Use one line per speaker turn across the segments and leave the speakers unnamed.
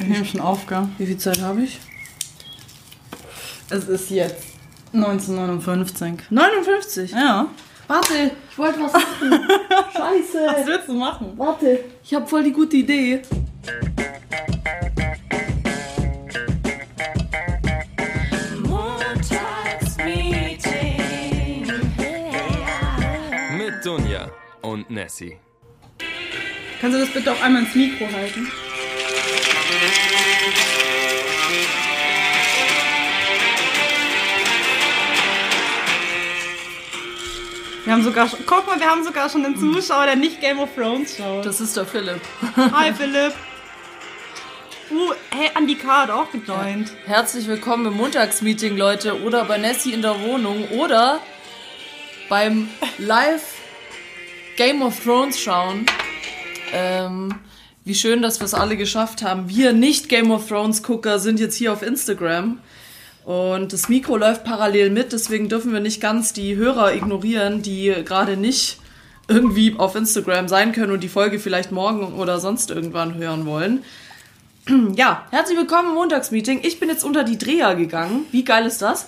Ich nehme schon auf, gell?
Wie viel Zeit habe ich?
Es ist jetzt 1959.
59.
Ja.
Warte, ich wollte was machen. Scheiße.
Was willst du machen?
Warte, ich habe voll die gute Idee.
Mit Dunja und Nessie.
Kannst du das bitte auch einmal ins Mikro halten? Wir haben sogar schon, guck mal, wir haben sogar schon einen Zuschauer, der nicht Game of Thrones schaut.
Das ist der Philipp.
Hi Philipp. Uh, hey, Andy K. hat auch gejoint.
Herzlich willkommen im Montagsmeeting, Leute. Oder bei Nessie in der Wohnung. Oder beim Live Game of Thrones schauen. Ähm, wie schön, dass wir es alle geschafft haben. Wir nicht Game of Thrones Gucker sind jetzt hier auf Instagram. Und das Mikro läuft parallel mit, deswegen dürfen wir nicht ganz die Hörer ignorieren, die gerade nicht irgendwie auf Instagram sein können und die Folge vielleicht morgen oder sonst irgendwann hören wollen. Ja, herzlich willkommen im Montagsmeeting. Ich bin jetzt unter die Dreher gegangen. Wie geil ist das?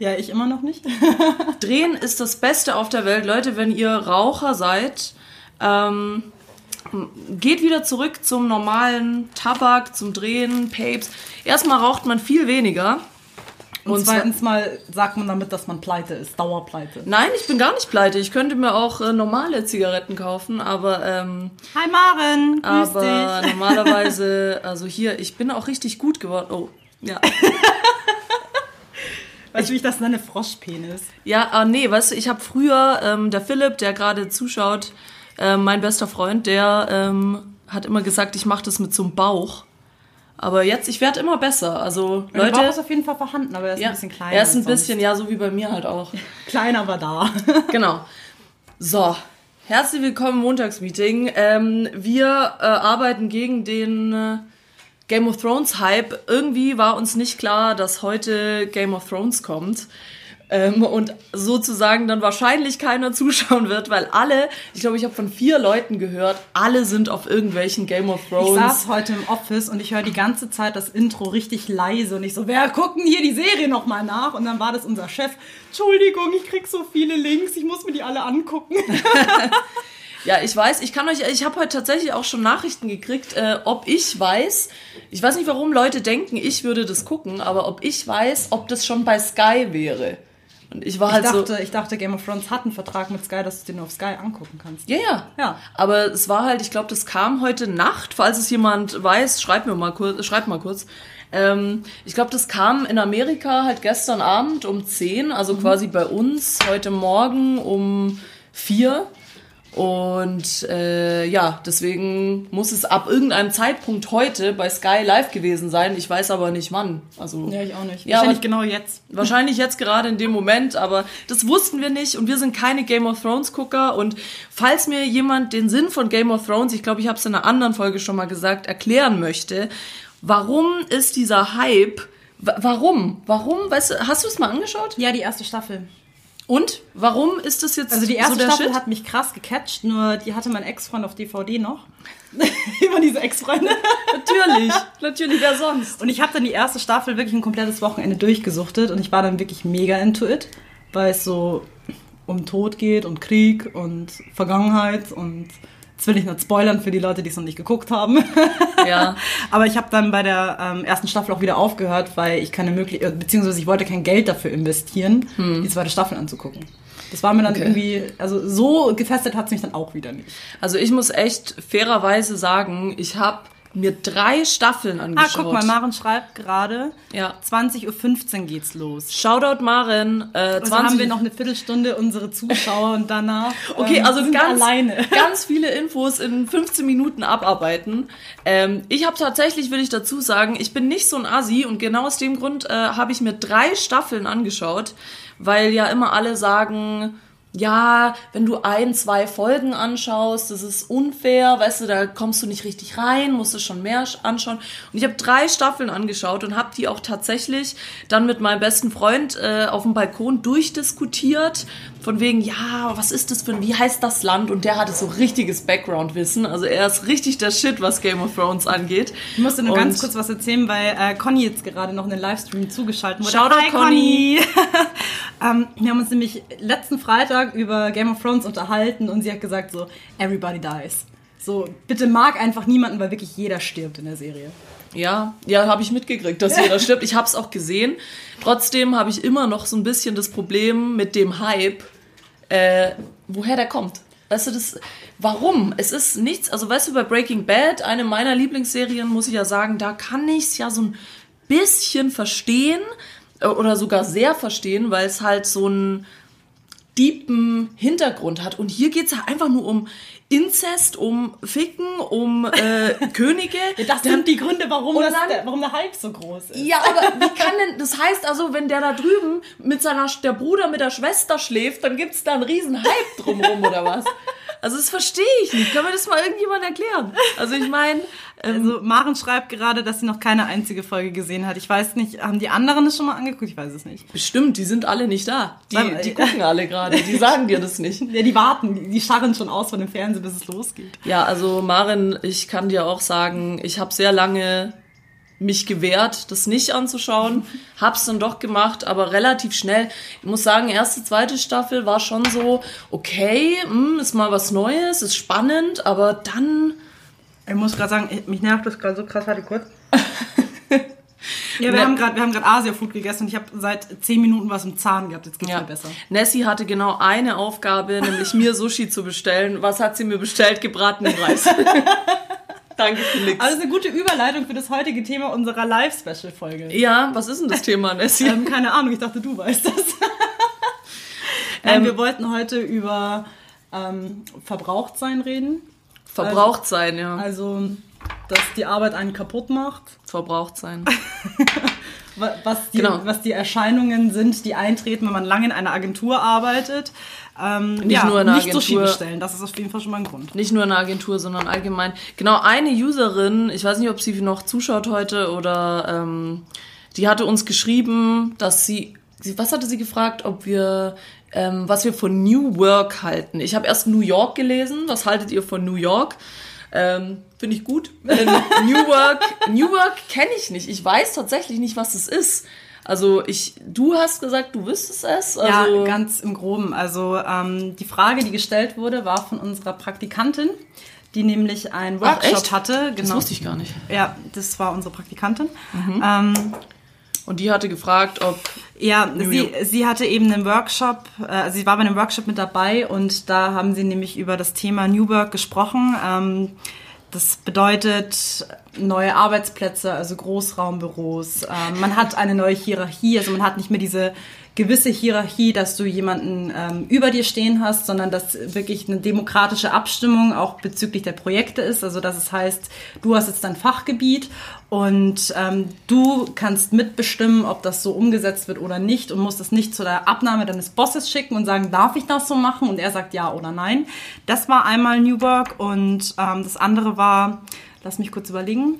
Ja, ich immer noch nicht.
Drehen ist das Beste auf der Welt. Leute, wenn ihr Raucher seid, ähm, geht wieder zurück zum normalen Tabak, zum Drehen, Papes. Erstmal raucht man viel weniger.
Und, zweitens mal sagt man damit, dass man pleite ist, Dauerpleite.
Nein, ich bin gar nicht pleite. Ich könnte mir auch äh, normale Zigaretten kaufen, aber ähm,
Hi Maren,
aber
dich.
normalerweise, also hier, ich bin auch richtig gut geworden. Oh, ja.
Weißt du, wie ich das nenne? Froschpenis.
Ja, ah, nee, weißt du, ich habe früher, ähm, der Philipp, der gerade zuschaut, ähm, mein bester Freund, der ähm, hat immer gesagt, ich mache das mit so einem Bauch. Aber jetzt, ich werde immer besser. Also,
Der Bauch
Leute.
ist auf jeden Fall vorhanden, aber er ist
Ja,
ein bisschen kleiner.
er ist ein bisschen, ja, so wie bei mir halt auch.
Kleiner, aber da.
Genau. So, herzlich willkommen im Montagsmeeting. Ähm, wir äh, arbeiten gegen den äh, Game of Thrones Hype. Irgendwie war uns nicht klar, dass heute Game of Thrones kommt. Ähm, und sozusagen dann wahrscheinlich keiner zuschauen wird, weil alle, ich glaube, ich habe von vier Leuten gehört, alle sind auf irgendwelchen Game of
Ich
Thrones.
saß heute im Office und ich höre die ganze Zeit das Intro richtig leise und ich so, wer guckt denn hier die Serie nochmal nach? Und dann war das unser Chef. Entschuldigung, ich krieg so viele Links, ich muss mir die alle angucken.
Ja, ich weiß, ich kann euch, ich habe heute tatsächlich auch schon Nachrichten gekriegt, äh, ob ich weiß, ich weiß nicht, warum Leute denken, ich würde das gucken, aber ob ich weiß, ob das schon bei Sky wäre. Und ich war
Ich
halt
dachte,
so,
ich dachte, Game of Thrones hat einen Vertrag mit Sky, dass du den nur auf Sky angucken kannst.
ja, ja.
Ja.
Aber es war halt, ich glaube, das kam heute Nacht, falls es jemand weiß, schreibt mir mal kurz, schreibt mal kurz. Ähm, ich glaube, das kam in Amerika halt gestern Abend um 10, also quasi bei uns heute Morgen um 4. Und äh, ja, deswegen muss es ab irgendeinem Zeitpunkt heute bei Sky live gewesen sein. Ich weiß aber nicht wann. Also
Ja, ich auch nicht.
Ja,
Wahrscheinlich genau jetzt.
Wahrscheinlich jetzt gerade in dem Moment, aber das wussten wir nicht und wir sind keine Game of Thrones Gucker und falls mir jemand den Sinn von Game of Thrones, ich glaube, ich habe es in einer anderen Folge schon mal gesagt, erklären möchte, warum ist dieser Hype, wa- warum, warum, weißt du, hast du es mal angeschaut?
Ja, die erste Staffel.
Und warum ist das jetzt
Also die erste
so
Staffel
Shit?
hat mich krass gecatcht, nur die hatte mein Ex-Freund auf DVD noch. Immer diese Ex-Freunde.
natürlich, natürlich, wer sonst?
Und ich habe dann die erste Staffel wirklich ein komplettes Wochenende durchgesuchtet und ich war dann wirklich mega into it, weil es so um Tod geht und Krieg und Vergangenheit und jetzt will ich nicht spoilern für die Leute, die es noch nicht geguckt haben.
Ja,
Aber ich habe dann bei der ähm, ersten Staffel auch wieder aufgehört, weil ich keine Möglichkeit, beziehungsweise ich wollte kein Geld dafür investieren, die zweite Staffel anzugucken. Das war mir dann
Okay.
irgendwie, also so gefesselt hat es mich dann auch wieder nicht.
also ich muss echt fairerweise sagen, ich habe mir drei Staffeln
Ah,
angeschaut.
guck mal, Maren schreibt gerade,
Ja.
20.15 Uhr geht's los.
Shoutout Maren, äh,
Also haben wir noch eine Viertelstunde unsere Zuschauer und danach
Okay,
ähm,
also
sind
ganz,
alleine.
ganz viele Infos in 15 Minuten abarbeiten. Ähm, ich habe tatsächlich, will ich dazu sagen, ich bin nicht so ein Assi und genau aus dem Grund äh, habe ich mir drei Staffeln angeschaut, weil ja immer alle sagen, ja, wenn du ein, zwei Folgen anschaust, das ist unfair, weißt du, da kommst du nicht richtig rein, musst du schon mehr anschauen. Und ich habe drei Staffeln angeschaut und habe die auch tatsächlich dann mit meinem besten Freund äh, auf dem Balkon durchdiskutiert, von wegen, ja, was ist das für ein, wie heißt das Land? Und der hatte so richtiges Background-Wissen, also er ist richtig der Shit, was Game of Thrones angeht.
Ich musste nur
Und-
ganz kurz was erzählen, weil äh, Conny jetzt gerade noch einen Livestream zugeschaltet wurde.
Shoutout,
Hi, Conny! ähm, wir haben uns nämlich letzten Freitag über Game of Thrones unterhalten und sie hat gesagt so, everybody dies. So, bitte mag einfach niemanden, weil wirklich jeder stirbt in der Serie.
Ja, ja, habe ich mitgekriegt, dass jeder stirbt. Ich habe es auch gesehen. Trotzdem habe ich immer noch so ein bisschen das Problem mit dem Hype, äh, woher der kommt. Weißt du, das, warum? Es ist nichts, also weißt du, bei Breaking Bad, eine meiner Lieblingsserien, muss ich ja sagen, da kann ich es ja so ein bisschen verstehen äh, oder sogar sehr verstehen, weil es halt so einen deepen Hintergrund hat. Und hier geht's ja einfach nur um Inzest, um Ficken, um äh, Könige.
Das sind die Gründe, warum, das,
dann-
der, warum der Hype so groß ist.
Ja, aber wie kann denn, das heißt also, wenn der da drüben mit seiner, der Bruder mit der Schwester schläft, dann gibt's da einen riesen Hype drumrum oder was? Also das verstehe ich nicht. Kann mir das mal irgendjemand erklären? Also ich meine,
Also Maren schreibt gerade, dass sie noch keine einzige Folge gesehen hat. Ich weiß nicht, haben die anderen es schon mal angeguckt? Ich weiß es nicht.
bestimmt, die sind alle nicht da. Die,
Weil-
die gucken alle gerade, die sagen dir das nicht.
Ja, die warten, die, scharren schon aus von dem Fernsehen, bis es losgeht.
Ja, also Marin, ich kann dir auch sagen, ich habe sehr lange mich gewehrt, das nicht anzuschauen. Hab's dann doch gemacht, aber relativ schnell. Ich muss sagen, erste, zweite Staffel war schon so, okay, hm, ist mal was Neues, ist spannend, aber dann,
Ich muss gerade sagen, mich nervt das gerade so krass. Warte kurz. Ja, wir
Ne-
haben gerade wir haben gerade Asia-Food gegessen und ich habe seit 10 Minuten was im Zahn gehabt. Jetzt geht's
ja.
mir besser.
Nessie hatte genau eine Aufgabe, nämlich mir Sushi zu bestellen. Was hat sie mir bestellt? Gebratenen Reis. Danke für nix.
Also eine gute Überleitung für das heutige Thema unserer Live-Special-Folge.
ja, was ist denn das Thema, Nessie?
Ähm, keine Ahnung, ich dachte, du weißt das. Nein, wir wollten heute über ähm, Verbrauchtsein reden.
Verbraucht sein, ja.
Also, dass die Arbeit einen kaputt macht.
Verbraucht sein.
Wa- Was die,
Genau.
was die Erscheinungen sind, die eintreten, wenn man lange in einer Agentur arbeitet. Ähm,
Nicht
ja,
nur in einer
nicht Sushi
Agentur.
bestellen, das ist auf jeden Fall schon mal ein Grund.
Nicht nur in der Agentur, sondern allgemein. Genau, eine Userin, ich weiß nicht, ob sie noch zuschaut heute oder ähm, die hatte uns geschrieben, dass sie was hatte sie gefragt, ob wir, ähm, was wir von New Work halten. Ich habe erst New York gelesen. Was haltet ihr von New York? Ähm, Finde ich gut. Äh, New Work, New Work kenne ich nicht. Ich weiß tatsächlich nicht, was es ist. Also ich, du hast gesagt, du wüsstest es. Also,
ja, ganz im Groben. Also ähm, die Frage, die gestellt wurde, war von unserer Praktikantin, die nämlich einen
Ach,
Workshop
echt?
hatte.
das wusste ich gar nicht.
Ja, das war unsere Praktikantin.
Mhm.
Ähm,
Und die hatte gefragt, ob
Ja, sie, sie hatte eben einen Workshop, äh, sie war bei einem Workshop mit dabei und da haben sie nämlich über das Thema New Work gesprochen. Ähm, das bedeutet neue Arbeitsplätze, also Großraumbüros. Ähm, man hat eine neue Hierarchie, also man hat nicht mehr diese gewisse Hierarchie, dass du jemanden ähm, über dir stehen hast, sondern dass wirklich eine demokratische Abstimmung auch bezüglich der Projekte ist. Also dass es heißt, du hast jetzt dein Fachgebiet und ähm, du kannst mitbestimmen, ob das so umgesetzt wird oder nicht und musst es nicht zu der Abnahme deines Bosses schicken und sagen, darf ich das so machen? Und er sagt ja oder nein. Das war einmal New Work und ähm, das andere war, lass mich kurz überlegen,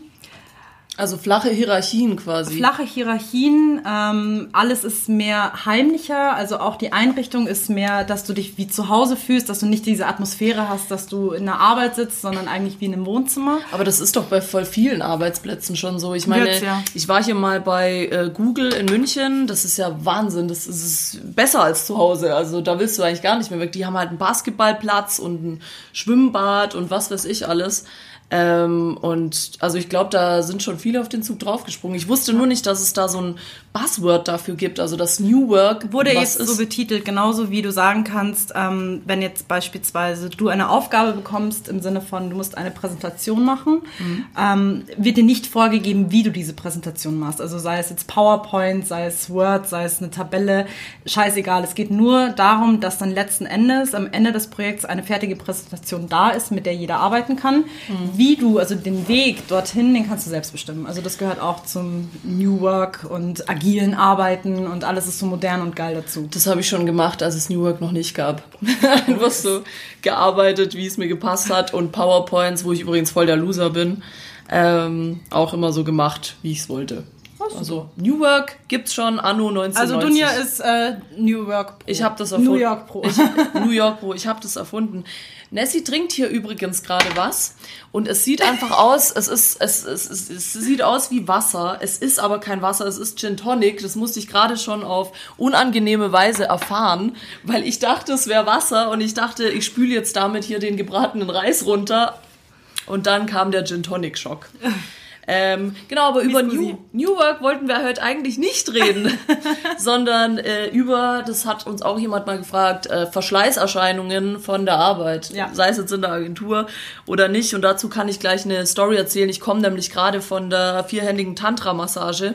Also flache Hierarchien quasi.
Flache Hierarchien, ähm, alles ist mehr heimlicher, also auch die Einrichtung ist mehr, dass du dich wie zu Hause fühlst, dass du nicht diese Atmosphäre hast, dass du in der Arbeit sitzt, sondern eigentlich wie in einem Wohnzimmer.
Aber das ist doch bei voll vielen Arbeitsplätzen schon so. Ich meine,
Wird's, ja.
ich war hier mal bei äh, Google in München. Das ist ja Wahnsinn. Das ist besser als zu Hause. Also da willst du eigentlich gar nicht mehr weg. Die haben halt einen Basketballplatz und ein Schwimmbad und was weiß ich alles. Ähm, und also ich glaube, da sind schon viele auf den Zug draufgesprungen. Ich wusste nur nicht, dass es da so ein Buzzword dafür gibt. Also das New Work
Wurde jetzt so betitelt, genauso wie du sagen kannst, ähm, wenn jetzt beispielsweise du eine Aufgabe bekommst im Sinne von, du musst eine Präsentation machen, ähm, wird dir nicht vorgegeben, wie du diese Präsentation machst. Also sei es jetzt PowerPoint, sei es Word, sei es eine Tabelle, scheißegal. Es geht nur darum, dass dann letzten Endes am Ende des Projekts eine fertige Präsentation da ist, mit der jeder arbeiten kann. Wie du, also den Weg dorthin, den kannst du selbst bestimmen. Also das gehört auch zum New Work und agilen Arbeiten und alles ist so modern und geil dazu.
Das habe ich schon gemacht, als es New Work noch nicht gab. Einfach so gearbeitet, wie es mir gepasst hat und PowerPoints, wo ich übrigens voll der Loser bin, ähm, auch immer so gemacht, wie ich es wollte. Also New Work gibt's schon anno 1990.
Also Dunja ist äh, New Work Pro.
Ich habe das erfunden.
New York Pro.
Ich, New York Pro. Ich habe das erfunden. Nessie trinkt hier übrigens gerade was und es sieht einfach aus, es ist, es, es, es, es sieht aus wie Wasser. Es ist aber kein Wasser, es ist Gin Tonic. Das musste ich gerade schon auf unangenehme Weise erfahren, weil ich dachte, es wäre Wasser und ich dachte, ich spüle jetzt damit hier den gebratenen Reis runter. Und dann kam der Gin Tonic Schock. Ähm, genau, aber über New, New Work wollten wir heute eigentlich nicht reden, sondern äh, über, das hat uns auch jemand mal gefragt, äh, Verschleißerscheinungen von der Arbeit,
Ja.
sei es jetzt in der Agentur oder nicht. Und dazu kann ich gleich eine Story erzählen. Ich komme nämlich gerade von der vierhändigen Tantra-Massage.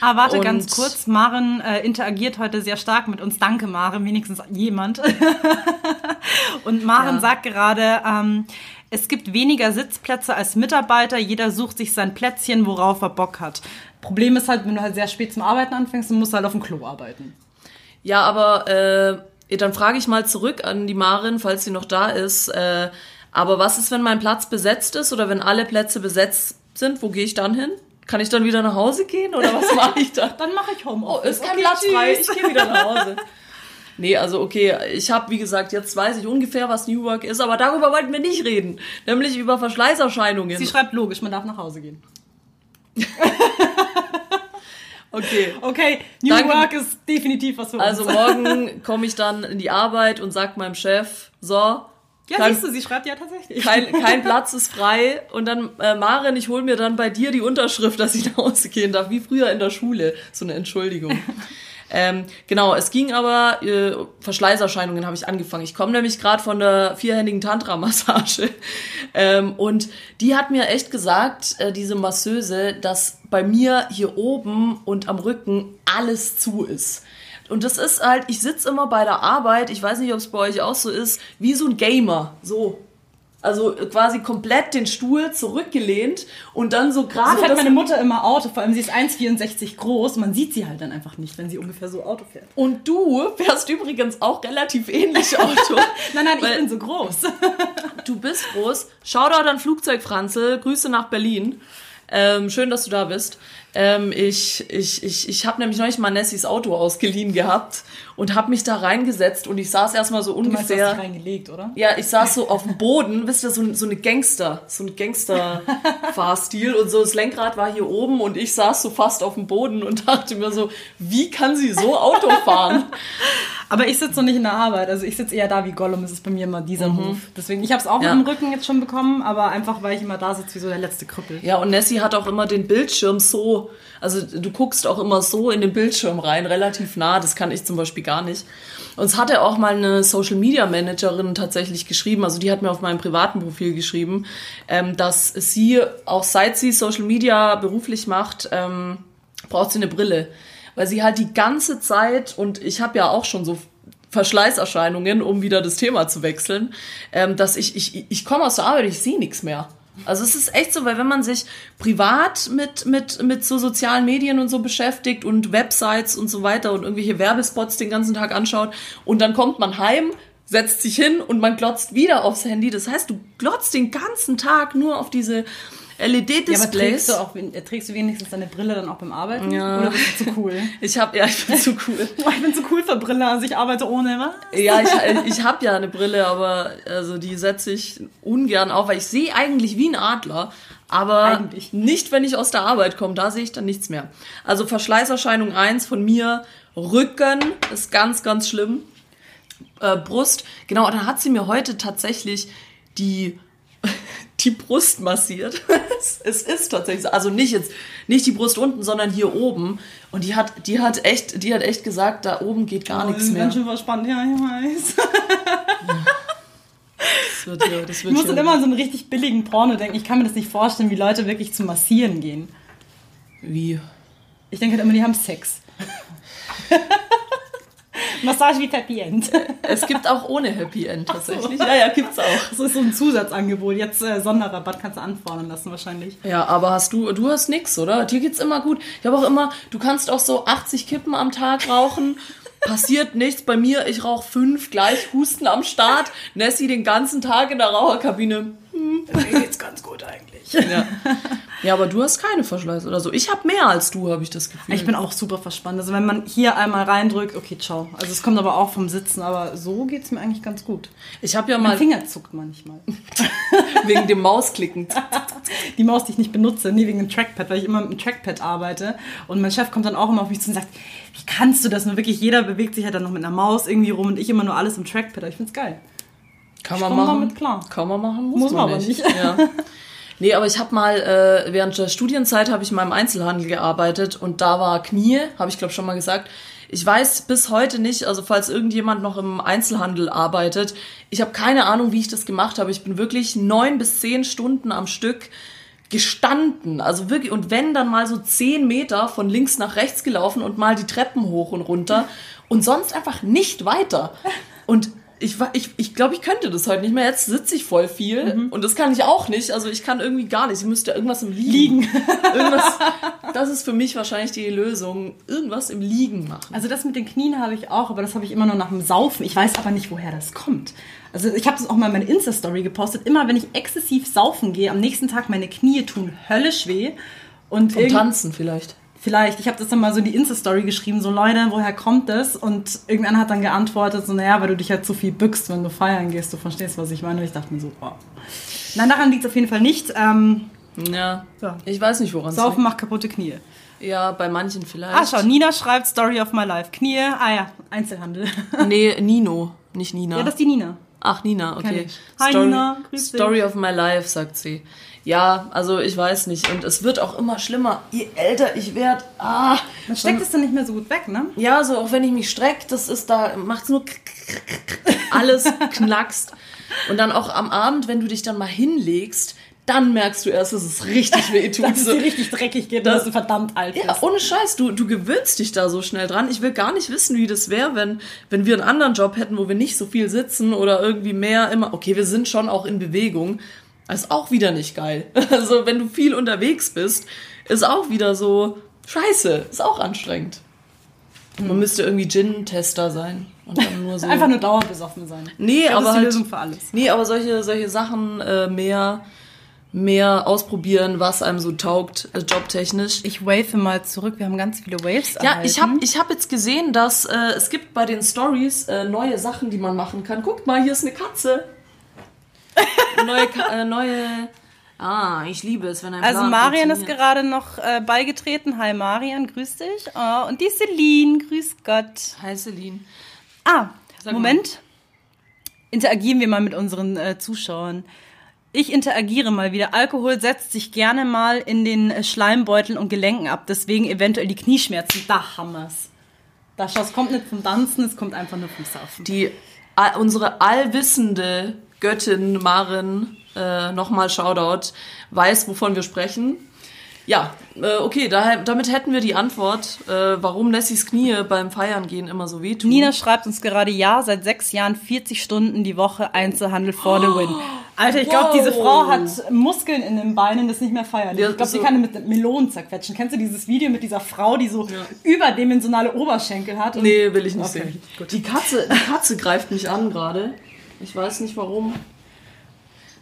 Ah, warte
Und-
ganz kurz. Maren äh, interagiert heute sehr stark mit uns. Danke, Maren, wenigstens jemand. Und Maren
Ja.
sagt gerade, ähm, es gibt weniger Sitzplätze als Mitarbeiter. Jeder sucht sich sein Plätzchen, worauf er Bock hat. Problem ist halt, wenn du halt sehr spät zum Arbeiten anfängst, dann musst du halt auf dem Klo arbeiten.
Ja, aber äh, dann frage ich mal zurück an die Marin, falls sie noch da ist. Äh, aber was ist, wenn mein Platz besetzt ist oder wenn alle Plätze besetzt sind? Wo gehe ich dann hin? Kann ich dann wieder nach Hause gehen oder was mache ich dann?
Dann mache ich
Oh,
Homeoffice.
ist kein
Okay,
Platz frei, ich gehe wieder nach Hause. Nee, also okay, ich habe, wie gesagt, jetzt weiß ich ungefähr, was New Work ist, aber darüber wollten wir nicht reden. Nämlich über Verschleißerscheinungen.
Sie schreibt logisch, man darf nach Hause gehen.
okay.
Okay, New
Danke.
Work ist definitiv was für
Also
uns.
morgen komme ich dann in die Arbeit und sag meinem Chef, so,
ja,
kein-
siehst du, sie schreibt ja tatsächlich.
kein, kein Platz ist frei. Und dann, äh, Maren, ich hole mir dann bei dir die Unterschrift, dass ich nach Hause gehen darf, wie früher in der Schule. So eine Entschuldigung. Ähm, genau, es ging aber, äh, Verschleißerscheinungen habe ich angefangen. Ich komme nämlich gerade von der vierhändigen Tantra-Massage. ähm, und die hat mir echt gesagt, äh, diese Masseuse, dass bei mir hier oben und am Rücken alles zu ist. Und das ist halt, ich sitze immer bei der Arbeit, ich weiß nicht, ob es bei euch auch so ist, wie so ein Gamer. So. Also quasi komplett den Stuhl zurückgelehnt und dann so gerade
fährt
das
meine Mutter immer Auto, vor allem sie ist 1,64 groß. Man sieht sie halt dann einfach nicht, wenn sie ungefähr so Auto fährt.
Und du fährst übrigens auch relativ ähnlich Auto.
Nein, nein, ich bin so groß.
Du bist groß. Shoutout an Flugzeug Franzl. Grüße nach Berlin. Ähm, schön, dass du da bist. Ähm, ich ich, ich, ich habe nämlich neulich mal Nessys Auto ausgeliehen gehabt und habe mich da reingesetzt und ich saß erstmal so
Du meinst, du
ungefähr.
reingelegt, oder?
Ja, ich saß so auf dem Boden, wisst ihr, so, so eine Gangster, so ein Gangster-Fahrstil und so das Lenkrad war hier oben und ich saß so fast auf dem Boden und dachte mir so, wie kann sie so Auto fahren?
Aber ich sitze noch nicht in der Arbeit. Also ich sitze eher da wie Gollum. Es ist bei mir immer dieser Move. Deswegen, ich habe es auch
Ja.
im Rücken jetzt schon bekommen, aber einfach, weil ich immer da sitze wie so der letzte Krüppel.
Ja, und Nessie hat auch immer den Bildschirm so, also du guckst auch immer so in den Bildschirm rein, relativ nah, das kann ich zum Beispiel gar nicht. Uns hatte auch mal eine Social Media Managerin tatsächlich geschrieben, also die hat mir auf meinem privaten Profil geschrieben, ähm, dass sie, auch seit sie Social Media beruflich macht, ähm, braucht sie eine Brille. Weil sie halt die ganze Zeit, und ich habe ja auch schon so Verschleißerscheinungen, um wieder das Thema zu wechseln, ähm, dass ich, ich, ich komme aus der Arbeit, ich sehe nichts mehr. Also es ist echt so, weil wenn man sich privat mit, mit, mit so sozialen Medien und so beschäftigt und Websites und so weiter und irgendwelche Werbespots den ganzen Tag anschaut und dann kommt man heim, setzt sich hin und man glotzt wieder aufs Handy. Das heißt, du glotzt den ganzen Tag nur auf diese
Ja, aber
LED-Displays.
trägst du, auch, trägst du wenigstens deine Brille dann auch beim Arbeiten?
Ja.
Oder bist du zu cool?
ich habe ja, ich bin zu cool.
Oh, ich bin zu cool für Brille, also ich arbeite ohne, was?
Ja, ich, ich habe ja eine Brille, aber also die setze ich ungern auf, weil ich sehe eigentlich wie ein Adler, aber
Eigentlich.
nicht, wenn ich aus der Arbeit komme, da sehe ich dann nichts mehr. Also Verschleißerscheinung 1 von mir, Rücken ist ganz, ganz schlimm. Äh, Brust, genau, dann hat sie mir heute tatsächlich die die Brust massiert. es, ist tatsächlich so. Also nicht jetzt, nicht die Brust unten, sondern hier oben. Und die hat, die hat echt, die hat echt gesagt, da oben geht gar nichts
das ist
mehr.
ganz schön verspannt, ja, ich weiß.
Das wird das
Ich
wird
muss
hier.
dann immer an so einen richtig billigen Porno denken. Ich kann mir das nicht vorstellen, wie Leute wirklich zum Massieren gehen.
Wie?
Ich denke halt immer, die haben Sex. Massage wie Happy End.
Es gibt auch ohne Happy End tatsächlich. Ja, ja, gibt's auch.
Das ist so ein Zusatzangebot. Jetzt äh, Sonderrabatt kannst du anfordern lassen wahrscheinlich.
Ja, aber hast du, du hast nix, oder? Dir geht's immer gut. Ich habe auch immer, du kannst auch so 80 Kippen am Tag rauchen. Passiert nichts bei mir, ich rauche fünf, gleich Husten am Start. Nessie den ganzen Tag in der Raucherkabine.
Mir geht's ganz gut eigentlich.
Ja. Ja, aber du hast keine Verschleiß oder so. Ich habe mehr als du, habe ich das Gefühl.
Ich bin auch super verspannt. Also wenn man hier einmal reindrückt, okay, ciao. Also es kommt aber auch vom Sitzen, aber so geht's mir eigentlich ganz gut.
Ich habe ja
Mein
mal
Finger zuckt manchmal.
wegen dem Mausklicken.
Die Maus, die ich nicht benutze, nie wegen dem Trackpad, weil ich immer mit dem Trackpad arbeite. Und mein Chef kommt dann auch immer auf mich zu und sagt, wie kannst du das nur wirklich? Jeder bewegt sich halt dann noch mit einer Maus irgendwie rum und ich immer nur alles im Trackpad. Aber ich find's geil.
Kann man machen. Kann man machen, muss,
Muss
man,
man aber
nicht.
nicht.
Ja. Nee, aber ich habe mal, äh, während der Studienzeit habe ich mal im Einzelhandel gearbeitet und da war Knie, habe ich glaube schon mal gesagt. Ich weiß bis heute nicht, also falls irgendjemand noch im Einzelhandel arbeitet, ich habe keine Ahnung, wie ich das gemacht habe. Ich bin wirklich neun bis zehn Stunden am Stück gestanden, also wirklich, und wenn dann mal so zehn Meter von links nach rechts gelaufen und mal die Treppen hoch und runter und sonst einfach nicht weiter. Und ich, ich, ich glaube, ich könnte das heute nicht mehr. Jetzt sitze ich voll viel und das kann ich auch nicht. Also ich kann irgendwie gar nicht. Ich müsste irgendwas im Liegen.
Liegen.
irgendwas, das ist für mich wahrscheinlich die Lösung. Irgendwas im Liegen machen.
Also das mit den Knien habe ich auch, aber das habe ich immer nur nach dem Saufen. Ich weiß aber nicht, woher das kommt. Also ich habe das auch mal in meine Insta-Story gepostet. Immer wenn ich exzessiv saufen gehe, am nächsten Tag meine Knie tun höllisch weh. Und
Vom Tanzen vielleicht.
Vielleicht, ich habe das dann mal so in die Insta-Story geschrieben, so Leute, woher kommt das? Und irgendwann hat dann geantwortet, so, naja, weil du dich halt zu viel bückst, wenn du feiern gehst, du verstehst, was ich meine. Und ich dachte mir so, oh. Nein, daran liegt es auf jeden Fall nicht. Ähm,
Ja.
Ja.
Ich weiß nicht, woran es
Saufen macht kaputte Knie.
Ja, bei manchen vielleicht.
Ah, schau, Nina schreibt Story of my life. Knie, ah ja, Einzelhandel.
Nee, Nino, nicht Nina.
ja, das ist die Nina.
Ach, Nina, okay.
Hi,
Story,
Nina, grüß dich.
Story of my life, sagt sie. Ja, also ich weiß nicht. Und es wird auch immer schlimmer. Je älter ich werde, ah.
Man steckt es dann nicht mehr so gut weg, ne?
Ja, so auch wenn ich mich strecke, das ist da, macht's nur alles knackst. Und dann auch am Abend, wenn du dich dann mal hinlegst, dann merkst du erst, dass es richtig weh tut.
Dass es
So.
dir richtig dreckig geht, dass du verdammt alt bist.
Ja, ohne Scheiß, du, du gewöhnst dich da so schnell dran. Ich will gar nicht wissen, wie das wäre, wenn, wenn wir einen anderen Job hätten, wo wir nicht so viel sitzen oder irgendwie mehr immer. Okay, wir sind schon auch in Bewegung. Das ist auch wieder nicht geil. Also, wenn du viel unterwegs bist, ist auch wieder so scheiße. Ist auch anstrengend. Man müsste irgendwie Gin-Tester sein. Und dann nur so.
Einfach nur dauerbesoffen sein.
Nee,
glaub,
aber
das ist die
halt,
Lösung für alles.
Nee, aber solche, solche Sachen äh, mehr, mehr ausprobieren, was einem so taugt, äh, jobtechnisch.
Ich wave mal zurück. Wir haben ganz viele Waves
Ja, ich habe ich hab jetzt gesehen, dass äh, es gibt bei den Stories äh, neue Sachen, die man machen kann. Guckt mal, hier ist eine Katze. neue, Ka äh, neue. Ah, ich liebe es, wenn ein
Also
Plan
Marian ist gerade noch äh, beigetreten. Hi Marian, grüß dich. Oh, und die Celine, grüß Gott.
Hi Celine.
Ah,
Sag
Moment. Interagieren wir mal mit unseren äh, Zuschauern. Ich interagiere mal wieder. Alkohol setzt sich gerne mal in den äh, Schleimbeuteln und Gelenken ab, deswegen eventuell die Knieschmerzen. Da haben wir's. Da schau, es kommt nicht vom Tanzen, es kommt einfach nur vom Saufen.
Die, all, unsere allwissende Göttin Marin, äh, nochmal Shoutout, weiß, wovon wir sprechen. Ja, äh, okay, daher, damit hätten wir die Antwort, äh, warum Nessies Knie beim Feiern gehen immer so wehtun.
Nina schreibt uns gerade, ja, seit sechs Jahren 40 Stunden die Woche Einzelhandel for the win. Alter, ich glaube,
Wow.
diese Frau hat Muskeln in den Beinen, das ist nicht mehr feierlich.
Ja,
ich glaube, sie kann mit Melonen zerquetschen. Kennst du dieses Video mit dieser Frau, die so überdimensionale Oberschenkel hat? Und
Nee, will ich nicht
Okay,
sehen.
gut.
Die Katze, die Katze greift mich an gerade. Ich weiß nicht warum.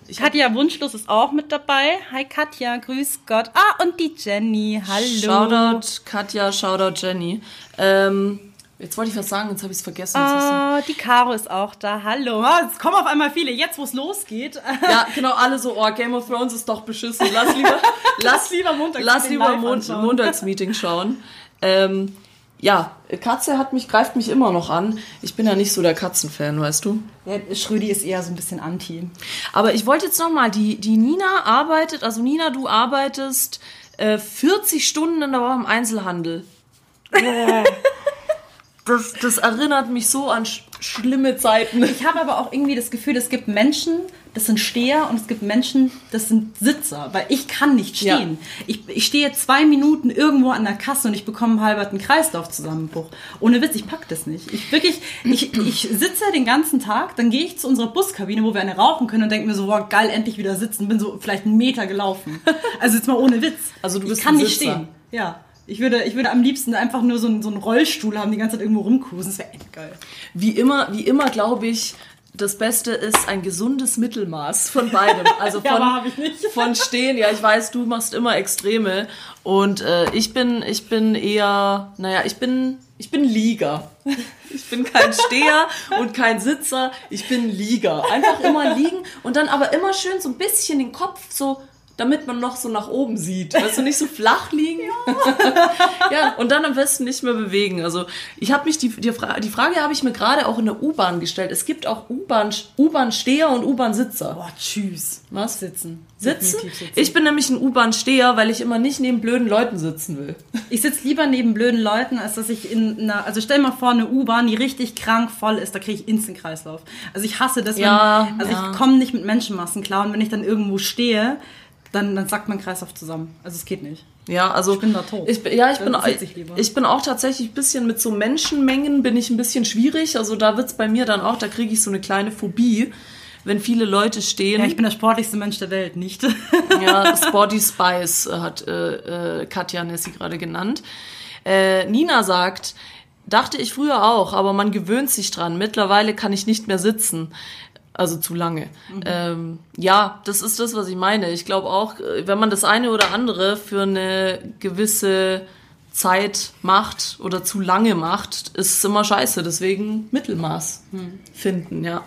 Ich
Katja Wunschlos ist auch mit dabei. Hi Katja, grüß Gott. Ah, und die Jenny, hallo.
Shoutout Katja, Shoutout Jenny. Ähm, jetzt wollte ich was sagen, jetzt habe ich es vergessen.
Ah, die Caro ist auch da, hallo. Ah, es kommen auf einmal viele, jetzt wo es losgeht.
Ja, genau, alle so, oh, Game of Thrones ist doch beschissen. Lass lieber, lass
lieber Montagsmeeting
lass lieber
live
Mon
anschauen.
Montagsmeeting schauen. Ähm, ja, Katze hat mich, greift mich immer noch an. Ich bin ja nicht so der Katzenfan, weißt du.
Ja, Schrödi ist eher so ein bisschen anti.
Aber ich wollte jetzt noch mal, die, die Nina arbeitet, also Nina, du arbeitest äh, 40 Stunden in der Woche im Einzelhandel. Das, das erinnert mich so an sch schlimme Zeiten.
Ich habe aber auch irgendwie das Gefühl, es gibt Menschen, das sind Steher und es gibt Menschen, das sind Sitzer, weil ich kann nicht
Ja.
stehen. Ich, ich stehe zwei Minuten irgendwo an der Kasse und ich bekomme einen halberten Kreislaufzusammenbruch. Ohne Witz, ich pack das nicht. Ich wirklich, ich, ich sitze den ganzen Tag, dann gehe ich zu unserer Buskabine, wo wir eine rauchen können und denke mir so, wow, geil, endlich wieder sitzen. Bin so vielleicht einen Meter gelaufen. Also jetzt mal ohne Witz.
Also du bist
ich kann nicht
Sitzer.
stehen. Ja. Ich würde, ich würde am liebsten einfach nur so einen, so einen Rollstuhl haben, die ganze Zeit irgendwo rumcruisen. Das wäre echt geil.
Wie immer, wie immer glaube ich, das Beste ist ein gesundes Mittelmaß von beidem. Also
Ja,
von,
nicht.
von Stehen. Ja, ich weiß, du machst immer Extreme. Und äh, ich bin, ich bin eher, naja, ich bin, ich bin Lieger. Ich bin kein Steher und kein Sitzer. Ich bin Lieger. Einfach immer liegen und dann aber immer schön so ein bisschen den Kopf so damit man noch so nach oben sieht. Weißt du, nicht so flach liegen. Ja, und dann am besten nicht mehr bewegen. Also ich habe mich die, die, Fra die Frage habe ich mir gerade auch in der U-Bahn gestellt. Es gibt auch U-Bahn U-Bahn-Steher und U-Bahn-Sitzer.
Boah, tschüss.
Was?
Sitzen.
Sitzen?
Sitzen.
Ich bin nämlich ein U-Bahn-Steher, weil ich immer nicht neben blöden Leuten sitzen will.
Ich sitze lieber neben blöden Leuten, als dass ich in einer, also stell mal vor, eine U-Bahn, die richtig krank voll ist, da kriege ich instant Kreislauf. Also ich hasse das, wenn,
Ja,
also
ja.
ich komme nicht mit Menschenmassen klar und wenn ich dann irgendwo stehe, dann, dann sackt mein Kreislauf zusammen. Also es geht nicht.
Ja, also
Ich bin da tot.
Ich, bin- ja, ich bin,
ich
ich bin auch tatsächlich ein bisschen mit so Menschenmengen bin ich ein bisschen schwierig. Also da wird's bei mir dann auch, da kriege ich so eine kleine Phobie, wenn viele Leute stehen.
Ja, ich bin der sportlichste Mensch der Welt, nicht?
Ja, Sporty Spice äh, hat äh, äh, Katja Nessi gerade genannt. Äh, Nina sagt, dachte ich früher auch, aber man gewöhnt sich dran. Mittlerweile kann ich nicht mehr sitzen. Also zu lange. Ähm, ja, das ist das, was ich meine. Ich glaube auch, äh, wenn man das eine oder andere für eine gewisse Zeit macht oder zu lange macht, ist es immer scheiße. Deswegen Mittelmaß finden, ja.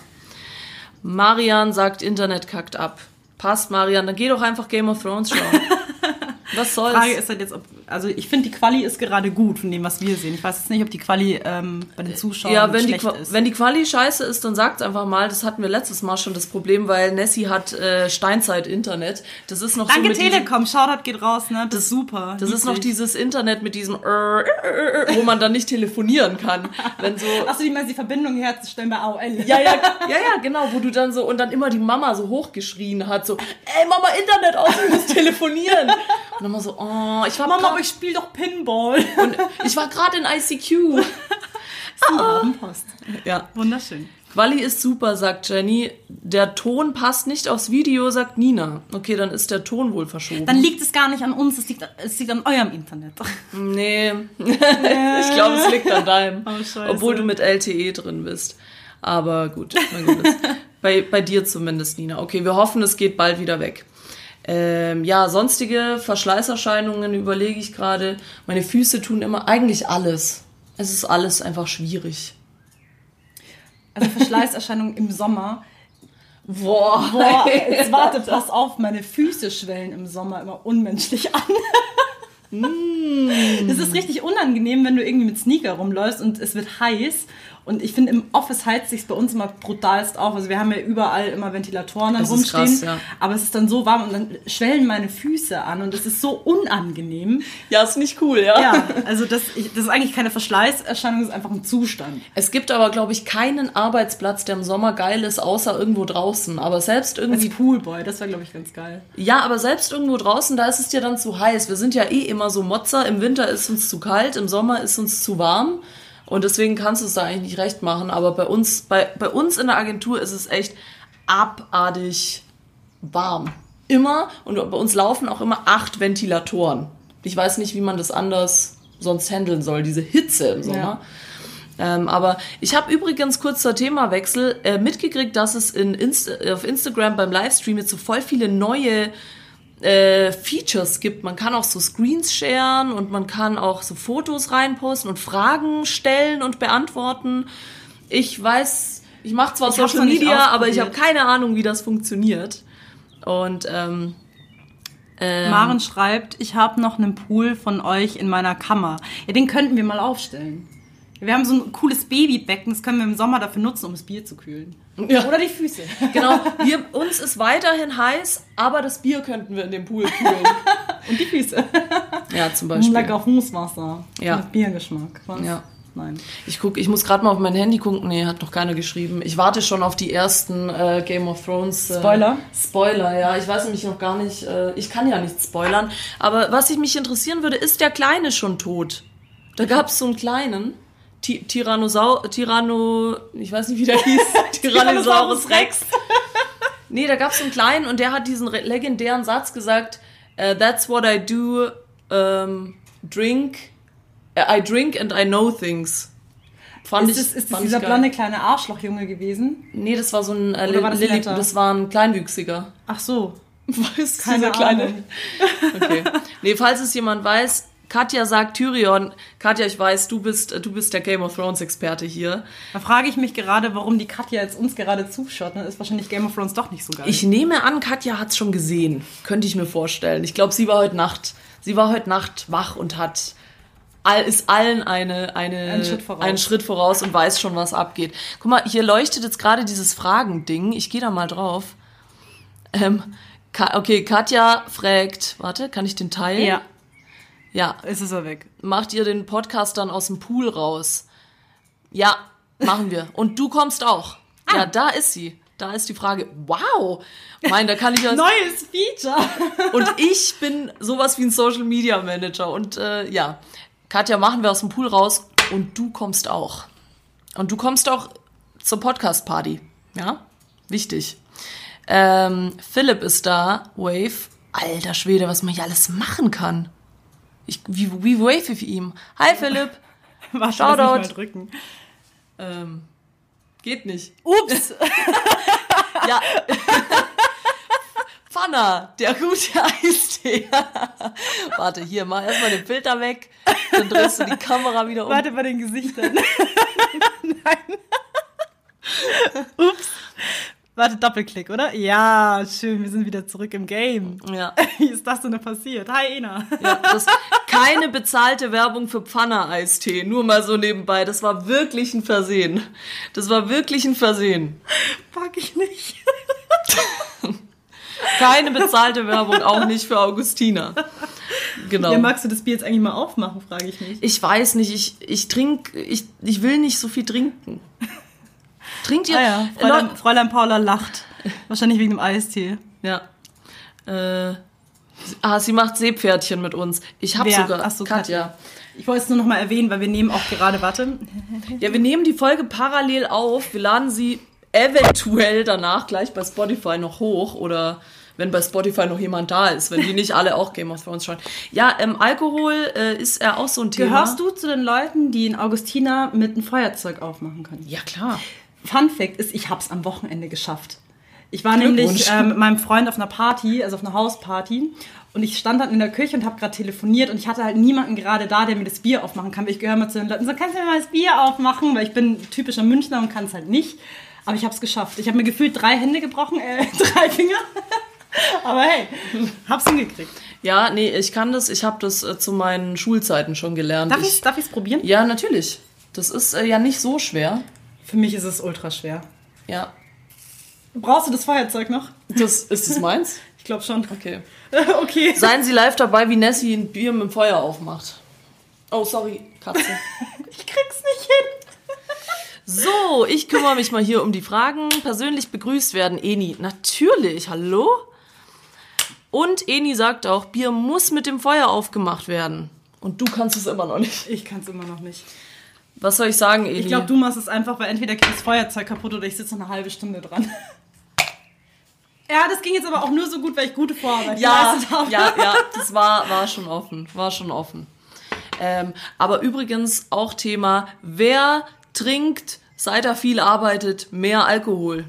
Marian sagt, Internet kackt ab. Passt, Marian, dann geh doch einfach Game of Thrones schauen. Was soll's?
Frage ist halt jetzt, ob, also ich finde, die Quali ist gerade gut von dem, was wir sehen. Ich weiß jetzt nicht, ob die Quali ähm, bei den Zuschauern
ja, wenn die,
schlecht
Qua-
ist.
wenn die Quali scheiße ist, dann sagt's einfach mal. Das hatten wir letztes Mal schon das Problem, weil Nessie hat äh, Steinzeit-Internet. Das ist noch so
Danke
diesem-
Telekom, Shoutout geht raus, ne? Das ist super.
Das ist noch dieses Internet mit diesem, äh, äh, äh, wo man dann nicht telefonieren kann. Wenn so,
Achso, die meinen die Verbindung herzustellen bei AOL.
ja, ja, ja, ja, genau, wo du dann so, und dann immer die Mama so hochgeschrien hat, so, ey Mama, Internet aus, ich muss telefonieren. Und mal so, oh, ich war
Mama, aber ich spiele doch Pinball.
und ich war gerade in ICQ.
Abendpost.
Ja.
Wunderschön.
Quali ist super, sagt Jenny. Der Ton passt nicht aufs Video, sagt Nina. Okay, dann ist der Ton wohl verschoben.
Dann liegt es gar nicht an uns, es liegt, es liegt an eurem Internet.
nee, ich glaube, es liegt an deinem.
Oh,
obwohl du mit LTE drin bist. Aber gut, mein Gott. bei, bei dir zumindest, Nina. Okay, wir hoffen, es geht bald wieder weg. Ähm, ja, sonstige Verschleißerscheinungen überlege ich gerade. Meine Füße tun immer eigentlich alles. Es ist alles einfach schwierig.
Also Verschleißerscheinungen im Sommer.
Boah,
Boah, jetzt warte, pass auf, meine Füße schwellen im Sommer immer unmenschlich an. Das ist richtig unangenehm, wenn du irgendwie mit Sneaker rumläufst und es wird heiß. Und ich finde, im Office heizt sich bei uns immer brutalst auf. Also wir haben ja überall immer Ventilatoren dann
Das ist
rumstehen.
krass, ja.
Aber es ist dann so warm und dann schwellen meine Füße an und das ist so unangenehm.
Ja, ist nicht cool, ja.
Ja, also das, ich, das ist eigentlich keine Verschleißerscheinung, das ist einfach ein Zustand.
Es gibt aber, glaube ich, keinen Arbeitsplatz, der im Sommer geil ist, außer irgendwo draußen. Aber selbst
Als
irgendwie.
Poolboy, das wäre, glaube ich, ganz geil.
Ja, aber selbst irgendwo draußen, da ist es dir dann zu heiß. Wir sind ja eh immer so Motzer. Im Winter ist uns zu kalt, im Sommer ist uns zu warm. Und deswegen kannst du es da eigentlich nicht recht machen. Aber bei uns, bei, bei uns in der Agentur ist es echt abartig warm. Immer. Und bei uns laufen auch immer acht Ventilatoren. Ich weiß nicht, wie man das anders sonst handeln soll, diese Hitze im Sommer. Ähm, aber ich habe übrigens kurzer Themawechsel äh, mitgekriegt, dass es in Inst auf Instagram beim Livestream jetzt so voll viele neue äh, Features gibt. Man kann auch so Screens sharen und man kann auch so Fotos reinposten und Fragen stellen und beantworten. Ich weiß, ich mache zwar
Ich
Social Media, aber ich habe keine Ahnung, wie das funktioniert. Und ähm, ähm,
Maren schreibt, ich habe noch einen Pool von euch in meiner Kammer. Ja, den könnten wir mal aufstellen. Wir haben so ein cooles Babybecken, das können wir im Sommer dafür nutzen, um das Bier zu kühlen.
Ja.
Oder die Füße.
Genau, wir, uns ist weiterhin heiß, aber das Bier könnten wir in dem Pool kühlen.
Und die Füße.
Ja, zum Beispiel.
Lecker Fußwasser.
Ja.
Mit Biergeschmack. Was?
Ja.
Nein.
Ich guck, ich muss gerade mal auf mein Handy gucken. Nee, hat noch keiner geschrieben. Ich warte schon auf die ersten äh, Game of Thrones äh,
Spoiler?
Spoiler, ja. Ich weiß nämlich noch gar nicht. Äh, ich kann ja nicht spoilern. Aber was ich mich interessieren würde, ist der Kleine schon tot? Da gab es so einen kleinen Tyrannosau Tyranno, ich weiß nicht wie der hieß, Tyrannosaurus Rex. Nee, da gab es einen kleinen und der hat diesen re- legendären Satz gesagt: äh, That's what I do. ähm, drink. äh, I drink and I know things. Fand
Ist
ich,
ist
fand
dieser blonde kleine Arschlochjunge gewesen?
Nee, das war so ein äh,
war das netter?
das war ein kleinwüchsiger.
Ach so.
Weiß
Keine Ahnung.
Okay. Nee, falls es jemand weiß, Katja sagt Tyrion. Katja, ich weiß, du bist, du bist der Game of Thrones Experte hier.
Da frage ich mich gerade, warum die Katja jetzt uns gerade zuschaut. Dann ist wahrscheinlich Game of Thrones doch nicht so geil.
Ich nehme an, Katja hat's schon gesehen. Könnte ich mir vorstellen. Ich glaube, sie war heute Nacht, sie war heute Nacht wach und hat all, ist allen eine, eine,
Einen Schritt voraus.
einen Schritt voraus und weiß schon, was abgeht. Guck mal, hier leuchtet jetzt gerade dieses Fragending. Ich gehe da mal drauf. Ähm, Ka okay, Katja fragt, warte, kann ich den teilen?
ja,
Ja,
ist es er weg.
macht ihr den Podcast dann aus dem Pool raus? Ja, machen wir. Und du kommst auch.
Ah.
Ja, da ist sie. Da ist die Frage. Wow! Mein, da kann ich ja.
Neues Feature.
Und ich bin sowas wie ein Social Media Manager. Und äh, ja, Katja, machen wir aus dem Pool raus und du kommst auch. Und du kommst auch zur Podcast Party. Ja, wichtig. Ähm, Philipp ist da. Wave. Alter Schwede, was man hier alles machen kann. Ich, wie, wie wave ich ihm? Hi Philipp.
Warte,
Shoutout.
mal drücken.
Ähm, geht nicht.
Ups.
Ja. Pfanner, der gute Eistee. Warte, hier, mach erstmal den Filter weg. Dann drehst du die Kamera wieder um.
Warte bei den Gesichtern. Nein. Ups. Warte, Doppelklick, oder? Ja, schön, wir sind wieder zurück im Game.
Ja,
Wie ist das denn passiert? Hi, Ena.
ja das, keine bezahlte Werbung für Pfanner-Eistee. Nur mal so nebenbei. Das war wirklich ein Versehen. Das war wirklich ein Versehen.
Pack ich nicht.
Keine bezahlte Werbung, auch nicht für Augustina. Genau.
Ja, magst du das Bier jetzt eigentlich mal aufmachen, frage ich mich.
Ich weiß nicht, ich, ich trinke, ich, ich will nicht so viel trinken. Trinkt ihr?
Ah ja, Fräulein, Fräulein Paula lacht. Wahrscheinlich wegen dem Eistee.
Ja. Äh, ah, sie macht Seepferdchen mit uns. Ich habe sogar.
Ach so,
Katja.
Ich wollte es nur noch mal erwähnen, weil wir nehmen auch gerade, warte,
Ja, wir nehmen die Folge parallel auf. Wir laden sie eventuell danach gleich bei Spotify noch hoch oder wenn bei Spotify noch jemand da ist, wenn die nicht alle auch Game of Thrones schauen. Ja, ähm, Alkohol äh, ist ja auch so ein Thema.
Gehörst du zu den Leuten, die in Augustina mit einem Feuerzeug aufmachen können?
Ja, klar.
Fun Fact ist, ich habe es am Wochenende geschafft. Ich war nämlich ähm, mit meinem Freund auf einer Party, also auf einer Hausparty. Und ich stand dann in der Küche und habe gerade telefoniert und ich hatte halt niemanden gerade da, der mir das Bier aufmachen kann. Ich gehöre mal zu den Leuten, so kannst du mir mal das Bier aufmachen, weil ich bin typischer Münchner und kann es halt nicht. Aber ich habe es geschafft. Ich habe mir gefühlt drei Hände gebrochen, äh, drei Finger. Aber hey, hab's hingekriegt.
Ja, nee, ich kann das. Ich habe das äh, zu meinen Schulzeiten schon gelernt.
Darf
ich,
ich's, darf ich's probieren?
ja, natürlich. Das ist äh, ja nicht so schwer.
Für mich ist es ultra schwer.
Ja.
Brauchst du das Feuerzeug noch?
Das, ist das meins?
Ich glaube schon.
Okay.
okay.
Seien Sie live dabei, wie Nessie ein Bier mit dem Feuer aufmacht. Oh, sorry, Katze.
Ich krieg's nicht hin.
So, ich kümmere mich mal hier um die Fragen. Persönlich begrüßt werden Eni. Natürlich, hallo? Und Eni sagt auch, Bier muss mit dem Feuer aufgemacht werden. Und du kannst es immer noch nicht.
Ich kann's immer noch nicht.
Was soll ich sagen, Eni?
Ich glaube, du machst es einfach, weil entweder geht das Feuerzeug kaputt oder ich sitze noch eine halbe Stunde dran. Ja, das ging jetzt aber auch nur so gut, weil ich gute Vorarbeit
ja,
geleistet habe.
ja, ja, das war, war schon offen. War schon offen. Ähm, aber übrigens auch Thema, wer trinkt, seit er viel arbeitet, mehr Alkohol?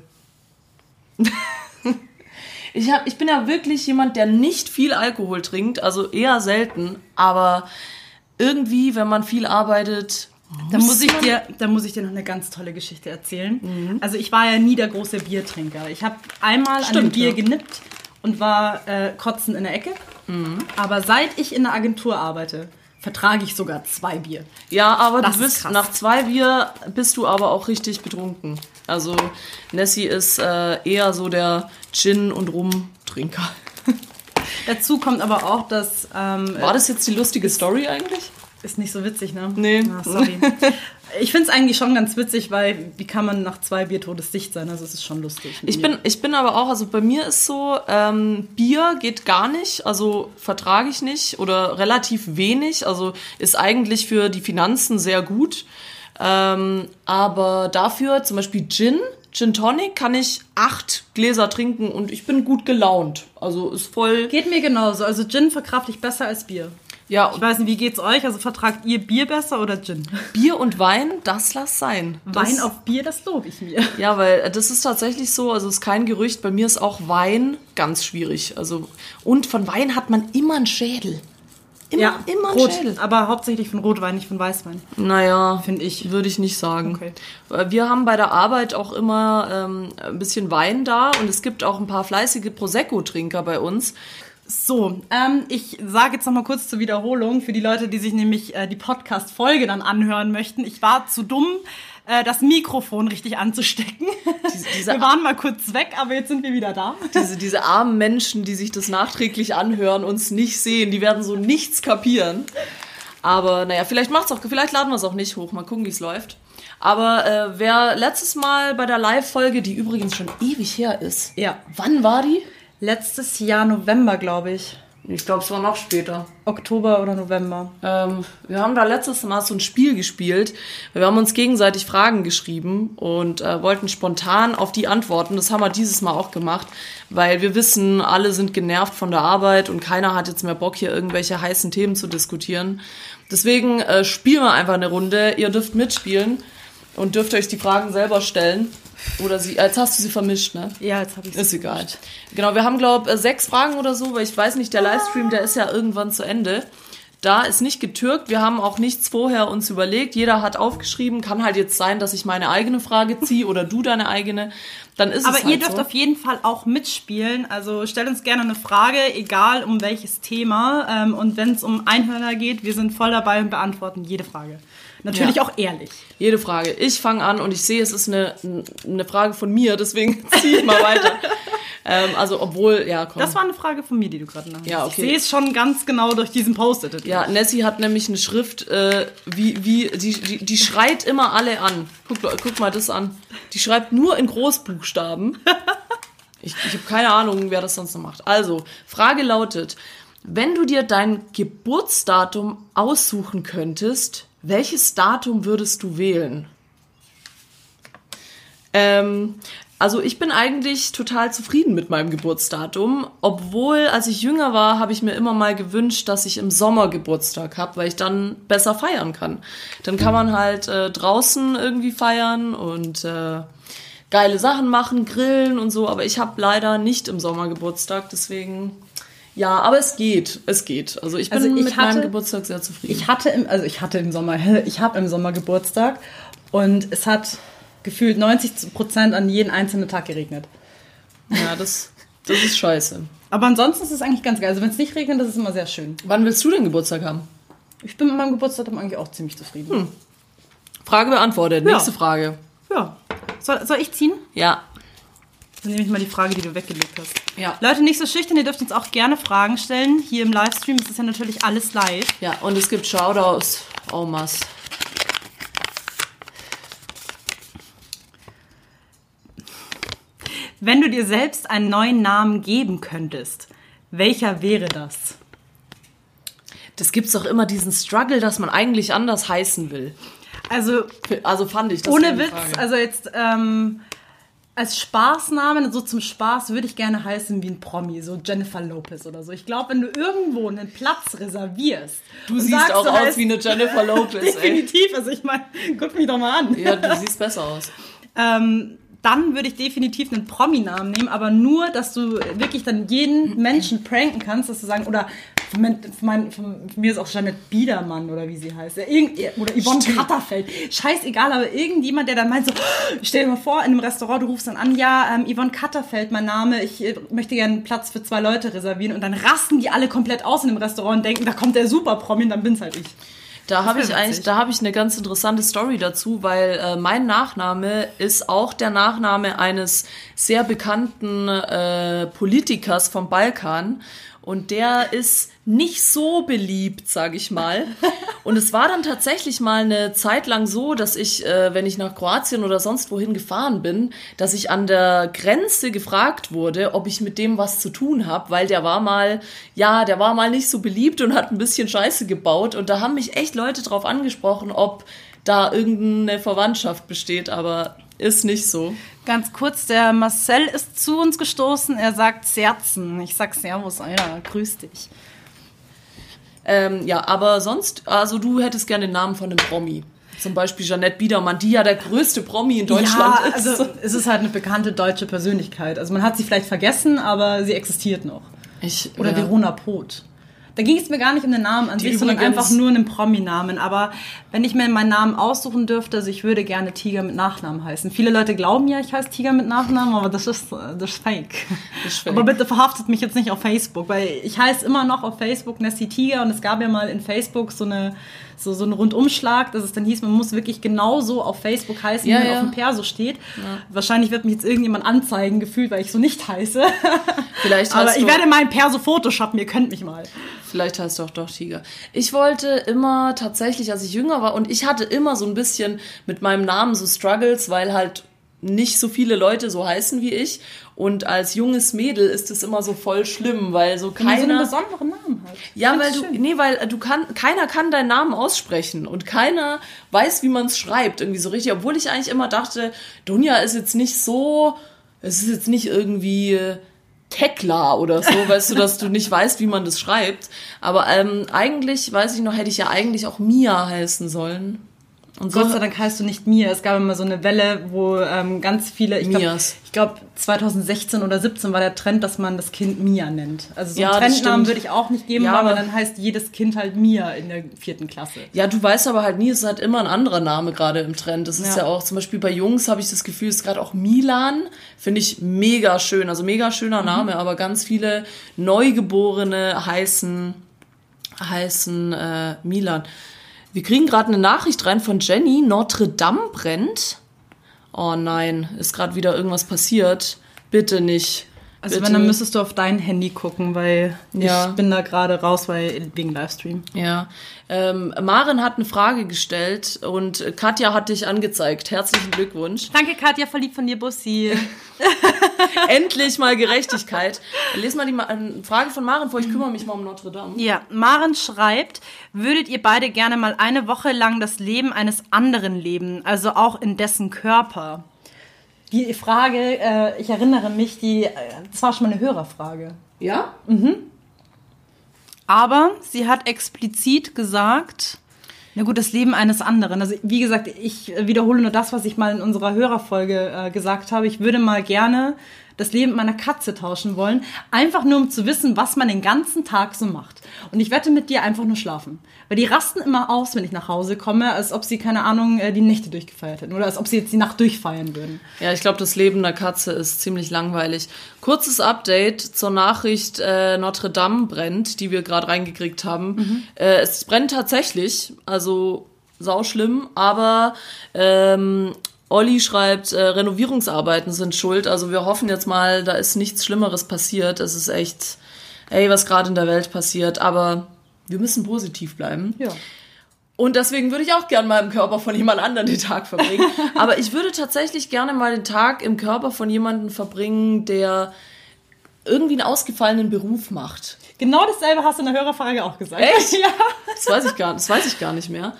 ich, hab, ich bin ja wirklich jemand, der nicht viel Alkohol trinkt, also eher selten, aber irgendwie, wenn man viel arbeitet,
Da muss, ich dir, da muss ich dir noch eine ganz tolle Geschichte erzählen.
Mhm.
Also ich war ja nie der große Biertrinker. Ich habe einmal an dem
Stimmt,
Bier
ja.
genippt und war äh, kotzen in der Ecke.
Mhm.
Aber seit ich in der Agentur arbeite, vertrage ich sogar zwei Bier.
Ja, aber
Das
du
ist
bist nach zwei Bier bist du aber auch richtig betrunken. Also Nessie ist äh, eher so der Gin und Rum-Trinker.
Dazu kommt aber auch, dass ähm,
War das jetzt die lustige Story eigentlich?
Ist nicht so witzig, ne?
Nee.
Ah, sorry. ich finde es eigentlich schon ganz witzig, weil wie kann man nach zwei Bier todesdicht sein? Also es ist schon lustig.
Ich bin, ich bin aber auch, also bei mir ist so, ähm, Bier geht gar nicht, also vertrage ich nicht oder relativ wenig, also ist eigentlich für die Finanzen sehr gut. Ähm, aber dafür zum Beispiel Gin, Gin Tonic kann ich acht Gläser trinken und ich bin gut gelaunt. Also ist voll.
Geht mir genauso. Also Gin verkraft ich besser als Bier.
Ja,
Ich weiß nicht, wie geht's euch? Also vertragt ihr Bier besser oder Gin?
Bier und Wein, das lass sein. Das,
Wein auf Bier, das lobe ich mir.
Ja, weil äh, das ist tatsächlich so, also ist kein Gerücht, bei mir ist auch Wein ganz schwierig. Also und von Wein hat man immer einen Schädel. Immer, immer einen
Rot,
Schädel.
aber hauptsächlich von Rotwein, nicht von Weißwein.
Naja,
Finde ich.
Würde ich nicht sagen.
Okay.
Weil Wir haben bei der Arbeit auch immer ähm, ein bisschen Wein da und es gibt auch ein paar fleißige Prosecco-Trinker bei uns.
So, ähm, ich sage jetzt noch mal kurz zur Wiederholung für die Leute, die sich nämlich äh, die Podcast-Folge dann anhören möchten. Ich war zu dumm, äh, das Mikrofon richtig anzustecken.
diese-
wir waren mal kurz weg, aber jetzt sind wir wieder da.
Diese, diese armen Menschen, die sich das nachträglich anhören, uns nicht sehen, die werden so nichts kapieren. Aber naja, vielleicht macht's auch, vielleicht laden wir es auch nicht hoch. Mal gucken, wie es läuft. Aber äh, wer letztes Mal bei der Live-Folge, die übrigens schon ewig her ist,
Ja.
wann war die?
Letztes Jahr November, glaube ich.
Ich glaube, es war noch später.
Oktober oder November.
Ähm, wir haben da letztes Mal so ein Spiel gespielt. Wir haben uns gegenseitig Fragen geschrieben und äh, wollten spontan auf die antworten. Das haben wir dieses Mal auch gemacht, weil wir wissen, alle sind genervt von der Arbeit und keiner hat jetzt mehr Bock, hier irgendwelche heißen Themen zu diskutieren. Deswegen äh, spielen wir einfach eine Runde. Ihr dürft mitspielen und dürft euch die Fragen selber stellen. Oder sie, jetzt hast du sie vermischt, ne?
Ja, jetzt habe ich
Ist egal. Genau, wir haben, glaube ich, sechs Fragen oder so, weil ich weiß nicht, der Livestream, der ist ja irgendwann zu Ende. Da ist nicht getürkt, wir haben auch nichts vorher uns überlegt. Jeder hat aufgeschrieben, kann halt jetzt sein, dass ich meine eigene Frage ziehe oder du deine eigene. Dann ist
Aber
es halt
ihr dürft
so.
auf jeden Fall auch mitspielen. Also stellt uns gerne eine Frage, egal um welches Thema. Ähm, und wenn es um Einhörner geht, wir sind voll dabei und beantworten jede Frage. Natürlich
Ja.
auch ehrlich.
Jede Frage. Ich fange an und ich sehe, es ist eine, eine Frage von mir, deswegen ziehe ich mal weiter. ähm, also, obwohl, ja, komm.
Das war eine Frage von mir, die du gerade nach
Ja, okay.
Ich sehe es schon ganz genau durch diesen Post-it.
Ja, Nessie hat nämlich eine Schrift, äh, wie, wie, die, die, die schreit immer alle an. Guck, guck mal das an. Die schreibt nur in Großbuchstaben. Ich, ich habe keine Ahnung, wer das sonst noch macht. Also, Frage lautet, wenn du dir dein Geburtsdatum aussuchen könntest, welches Datum würdest du wählen? Ähm, also ich bin eigentlich total zufrieden mit meinem Geburtsdatum, obwohl als ich jünger war, habe ich mir immer mal gewünscht, dass ich im Sommer Geburtstag habe, weil ich dann besser feiern kann. Dann kann man halt äh, draußen irgendwie feiern und äh, geile Sachen machen, grillen und so, aber ich habe leider nicht im Sommer Geburtstag, deswegen ja, aber es geht, es geht. Also ich bin
Also ich
mit meinem
hatte-
Geburtstag sehr zufrieden.
Ich hatte im, also ich hatte im Sommer, ich habe im Sommer Geburtstag und es hat gefühlt 90 Prozent an jeden einzelnen Tag geregnet.
ja, das, das ist scheiße.
Aber ansonsten ist es eigentlich ganz geil. Also wenn es nicht regnet, das ist immer sehr schön.
Wann willst du denn Geburtstag haben?
Ich bin mit meinem Geburtstag eigentlich auch ziemlich zufrieden.
Frage beantwortet.
Ja.
Nächste Frage.
Ja. Soll, soll ich ziehen?
Ja.
Dann nehme ich mal die Frage, die du weggelegt hast.
Ja.
Leute, nicht so schüchtern, ihr dürft uns auch gerne Fragen stellen. Hier im Livestream ist es ja natürlich alles live.
Ja, und es gibt Shoutouts. Mass.
Wenn du dir selbst einen neuen Namen geben könntest, welcher wäre das?
Das gibt's doch immer diesen Struggle, dass man eigentlich anders heißen will.
Also
Also fand ich das
ohne Witz, also jetzt ähm, als Spaßnamen, so zum Spaß, würde ich gerne heißen wie ein Promi, so Jennifer Lopez oder so. Ich glaube, wenn du irgendwo einen Platz reservierst.
Du siehst
sagst,
auch
du
aus
heißt-
wie eine Jennifer Lopez, ey.
Definitiv, also ich meine, guck mich doch mal an.
Ja, du siehst besser aus.
Ähm, dann würde ich definitiv einen Promi-Namen nehmen, aber nur, dass du wirklich dann jeden Menschen pranken kannst, dass du sagen, oder von, mein, von, von mir ist auch Janet Biedermann oder wie sie heißt, ja, irgend, oder Yvonne Katterfeld, scheißegal, aber irgendjemand, der dann meint so, stell dir mal vor, in einem Restaurant, du rufst dann an, ja, ähm, Yvonne Katterfeld, mein Name, ich äh, möchte gerne einen Platz für zwei Leute reservieren und dann rasten die alle komplett aus in dem Restaurant und denken, da kommt der Super-Promi und dann bin's halt ich.
Da habe ich eigentlich, da habe ich eine ganz interessante Story dazu, weil äh, mein Nachname ist auch der Nachname eines sehr bekannten äh, Politikers vom Balkan. Und der ist nicht so beliebt, sage ich mal. Und es war dann tatsächlich mal eine Zeit lang so, dass ich, äh, wenn ich nach Kroatien oder sonst wohin gefahren bin, dass ich an der Grenze gefragt wurde, ob ich mit dem was zu tun habe, weil der war mal, ja, der war mal nicht so beliebt und hat ein bisschen Scheiße gebaut. Und da haben mich echt Leute drauf angesprochen, ob da irgendeine Verwandtschaft besteht, aber ist nicht so.
Ganz kurz, der Marcel ist zu uns gestoßen. Er sagt Serzen. Ich sag Servus, Alter. Grüß dich.
Ähm, ja, aber sonst, also du hättest gerne den Namen von einem Promi. Zum Beispiel Janette Biedermann, die ja der größte Promi in Deutschland
ja,
ist.
also es ist halt eine bekannte deutsche Persönlichkeit. Also man hat sie vielleicht vergessen, aber sie existiert noch.
ich,
Oder
ja.
Verona Poth. Da ging es mir gar nicht um den Namen an
Die
sich, sondern
übrigens-
einfach nur einen Promi-Namen. Aber wenn ich mir meinen Namen aussuchen dürfte, also ich würde gerne Tiger mit Nachnamen heißen. Viele Leute glauben ja, ich heiße Tiger mit Nachnamen, aber das ist, äh, das ist fake.
Das ist fake.
Aber bitte verhaftet mich jetzt nicht auf Facebook, weil ich heiße immer noch auf Facebook Nessie Tiger und es gab ja mal in Facebook so eine so, so einen Rundumschlag, dass es dann hieß, man muss wirklich genauso auf Facebook heißen,
Ja,
wie man
ja.
auf dem Perso steht. Wahrscheinlich wird mich jetzt irgendjemand anzeigen, gefühlt, weil ich so nicht heiße.
Vielleicht
Aber
hast
ich
du-
werde mein Perso photoshoppen, ihr könnt mich mal.
Vielleicht heißt du auch doch Tiger. Ich wollte immer tatsächlich, als ich jünger war, und ich hatte immer so ein bisschen mit meinem Namen so Struggles, weil halt nicht so viele Leute so heißen wie ich. Und als junges Mädel ist es immer so voll schlimm, weil so
Wenn man so einen
keiner.
besonderen Namen hat.
Ja, weil du,
schön.
nee, weil du kann, keiner kann deinen Namen aussprechen und keiner weiß, wie man es schreibt, irgendwie so richtig. Obwohl ich eigentlich immer dachte, Dunja ist jetzt nicht so, es ist jetzt nicht irgendwie äh, Tekla oder so, weißt du, dass du nicht weißt, wie man das schreibt. Aber ähm, eigentlich, weiß ich noch, hätte ich ja eigentlich auch Mia heißen sollen. Und
Gott sei Dank heißt du nicht Mia. Es gab immer so eine Welle, wo ähm, ganz viele, ich glaube, glaub, 2016 oder 17 war der Trend, dass man das Kind Mia nennt. Also so
Ja,
einen Trendnamen würde ich auch nicht geben,
Ja, aber-
dann heißt jedes Kind halt Mia in der vierten Klasse.
Ja, du weißt aber halt nie, es ist halt immer ein anderer Name gerade im Trend. Das ist ja,
Ja.
auch, zum Beispiel bei Jungs habe ich das Gefühl, ist gerade auch Milan, finde ich mega schön. Also mega schöner Name, aber ganz viele Neugeborene heißen, heißen äh, Milan. Wir kriegen gerade eine Nachricht rein von Jenny, Notre Dame brennt. Oh nein, ist gerade wieder irgendwas passiert. Bitte nicht.
Also
Bitte.
wenn, dann müsstest du auf dein Handy gucken, weil
Ja.
ich bin da gerade raus, weil wegen Livestream.
Ja, ähm, Maren hat eine Frage gestellt und Katja hat dich angezeigt. Herzlichen Glückwunsch.
Danke, Katja, verliebt von dir, Bussi.
Endlich mal Gerechtigkeit. Lies mal die Ma äh, Frage von Maren vor, ich kümmere mich mal um Notre Dame.
Ja, Maren schreibt, würdet ihr beide gerne mal eine Woche lang das Leben eines anderen leben, also auch in dessen Körper? Die Frage, äh, ich erinnere mich, die, äh, das war schon mal eine Hörerfrage.
Ja?
Aber sie hat explizit gesagt, na gut, das Leben eines anderen. Also wie gesagt, ich wiederhole nur das, was ich mal in unserer Hörerfolge äh, gesagt habe. Ich würde mal gerne das Leben meiner Katze tauschen wollen, einfach nur um zu wissen, was man den ganzen Tag so macht. Und ich wette mit dir einfach nur schlafen. Weil die rasten immer aus, wenn ich nach Hause komme, als ob sie, keine Ahnung, äh, die Nächte durchgefeiert hätten. Oder als ob sie jetzt die Nacht durchfeiern würden.
Ja, ich glaube, das Leben einer Katze ist ziemlich langweilig. Kurzes Update zur Nachricht äh, Notre Dame brennt, die wir gerade reingekriegt haben. Äh, es brennt tatsächlich, also sauschlimm, aber ähm, Olli schreibt, äh, Renovierungsarbeiten sind schuld. Also wir hoffen jetzt mal, da ist nichts Schlimmeres passiert. Es ist echt, ey, was gerade in der Welt passiert. Aber wir müssen positiv bleiben.
Ja.
Und deswegen würde ich auch gerne mal im Körper von jemand anderem den Tag verbringen. Aber ich würde tatsächlich gerne mal den Tag im Körper von jemandem verbringen, der irgendwie einen ausgefallenen Beruf macht.
Genau dasselbe hast du in der Hörerfrage auch gesagt.
Echt?
Ja.
Das weiß ich gar, das weiß ich gar nicht mehr.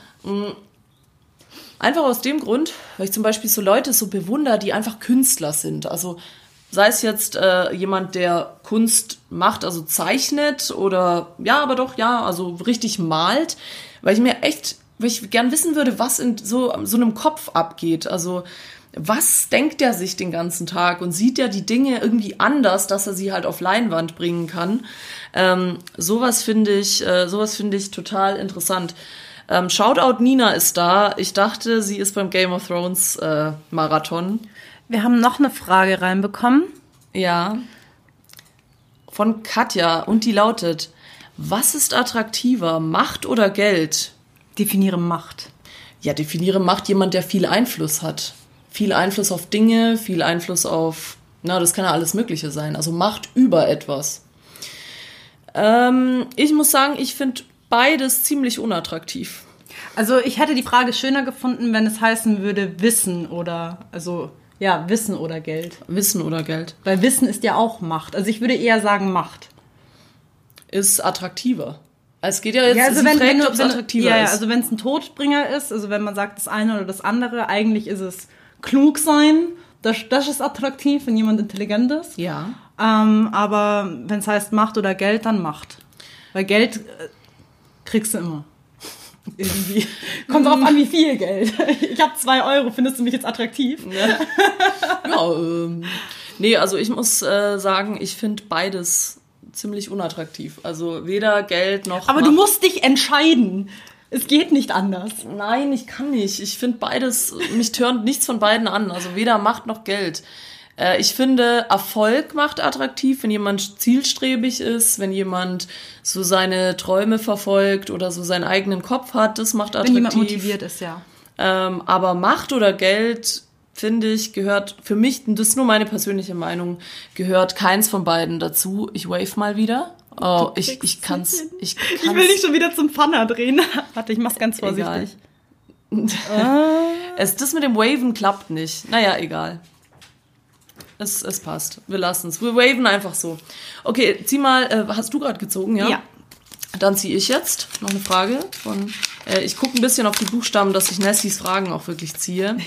Einfach aus dem Grund, weil ich zum Beispiel so Leute so bewundere, die einfach Künstler sind. Also sei es jetzt äh, jemand, der Kunst macht, also zeichnet oder ja, aber doch, ja, also richtig malt, weil ich mir echt, weil ich gern wissen würde, was in so, so einem Kopf abgeht. Also was denkt er sich den ganzen Tag und sieht er die Dinge irgendwie anders, dass er sie halt auf Leinwand bringen kann? Ähm, sowas finde ich, äh, sowas finde ich total interessant. Ähm, Shoutout Nina ist da. Ich dachte, sie ist beim Game of Thrones äh, Marathon.
Wir haben noch eine Frage reinbekommen.
Ja. Von Katja und die lautet: Was ist attraktiver, Macht oder Geld?
Definiere Macht.
Ja, definiere Macht jemand, der viel Einfluss hat. Viel Einfluss auf Dinge, viel Einfluss auf, na, das kann ja alles Mögliche sein. Also Macht über etwas. Ähm, ich muss sagen, ich finde beides ziemlich unattraktiv.
Also ich hätte die Frage schöner gefunden, wenn es heißen würde Wissen oder, also ja, Wissen oder Geld.
Wissen oder Geld
Weil Wissen ist ja auch Macht. Also ich würde eher sagen Macht.
ist attraktiver. Es geht ja jetzt,
Ja, also wenn,
fragt,
wenn,
ob es attraktiver
ja, ja,
ist.
also wenn es ein Todbringer ist, also wenn man sagt das eine oder das andere, eigentlich ist es klug sein. Das, das ist attraktiv, wenn jemand intelligent ist.
ja.
Ähm, aber wenn es heißt Macht oder Geld, dann Macht. Weil Geld äh, kriegst du immer. Irgendwie. Kommt drauf an, wie viel Geld. Ich habe zwei Euro, findest du mich jetzt attraktiv?
Ja, ähm, nee, also ich muss äh, sagen, ich finde beides ziemlich unattraktiv. Also weder Geld noch.
Aber du musst dich entscheiden. Es geht nicht anders.
Nein, ich kann nicht. Ich finde beides, mich turnt nichts von beiden an. Also weder Macht noch Geld. Äh, Ich finde, Erfolg macht attraktiv, wenn jemand zielstrebig ist, wenn jemand so seine Träume verfolgt oder so seinen eigenen Kopf hat, das macht attraktiv.
Wenn jemand motiviert ist, ja.
Ähm, aber Macht oder Geld, finde ich, gehört für mich, das ist nur meine persönliche Meinung, gehört keins von beiden dazu. Ich wave mal wieder. Oh, ich, ich kann's. Ich,
Ich
kann's,
will dich schon wieder zum Pfanner drehen. Warte, ich mach's ganz vorsichtig.
Es, das mit dem Waven klappt nicht. Naja, egal. Es, es passt. Wir lassen es. Wir waven einfach so. Okay, zieh mal. Äh, hast du gerade gezogen, ja?
Ja.
Dann ziehe ich jetzt noch eine Frage von. Äh, ich gucke ein bisschen auf die Buchstaben, dass ich Nessys Fragen auch wirklich ziehe.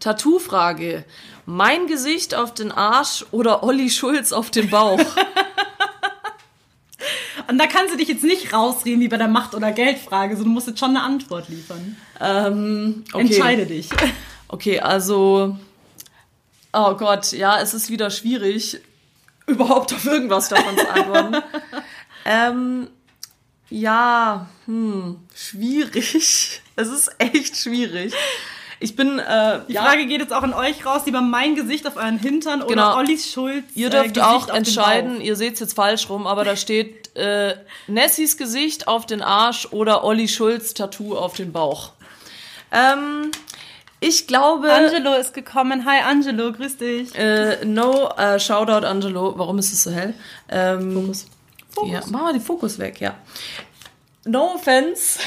Tattoo-Frage. Mein Gesicht auf den Arsch oder Olli Schulz auf den Bauch?
Und da kannst du dich jetzt nicht rausreden wie bei der Macht- oder Geldfrage, sondern du musst jetzt schon eine Antwort liefern.
ähm, okay.
Entscheide dich.
Okay, also. Oh Gott, ja, es ist wieder schwierig, überhaupt auf irgendwas davon zu antworten. ähm, ja, hm, schwierig. Es ist echt schwierig. Ich bin, äh,
Die
ja,
Frage geht jetzt auch an euch raus, lieber mein Gesicht auf euren Hintern
Genau.
oder Ollis Schulz.
ihr
äh,
dürft
Gesicht
auch entscheiden, ihr seht es jetzt falsch rum, aber da steht äh, Nessys Gesicht auf den Arsch oder Olli Schulz Tattoo auf den Bauch. Ähm, ich glaube.
Angelo ist gekommen. Hi Angelo, grüß dich.
Äh, no, äh, Shoutout Angelo. Warum ist es so hell? Ähm, Fokus. Ja, mach mal den Fokus weg, ja. No offense.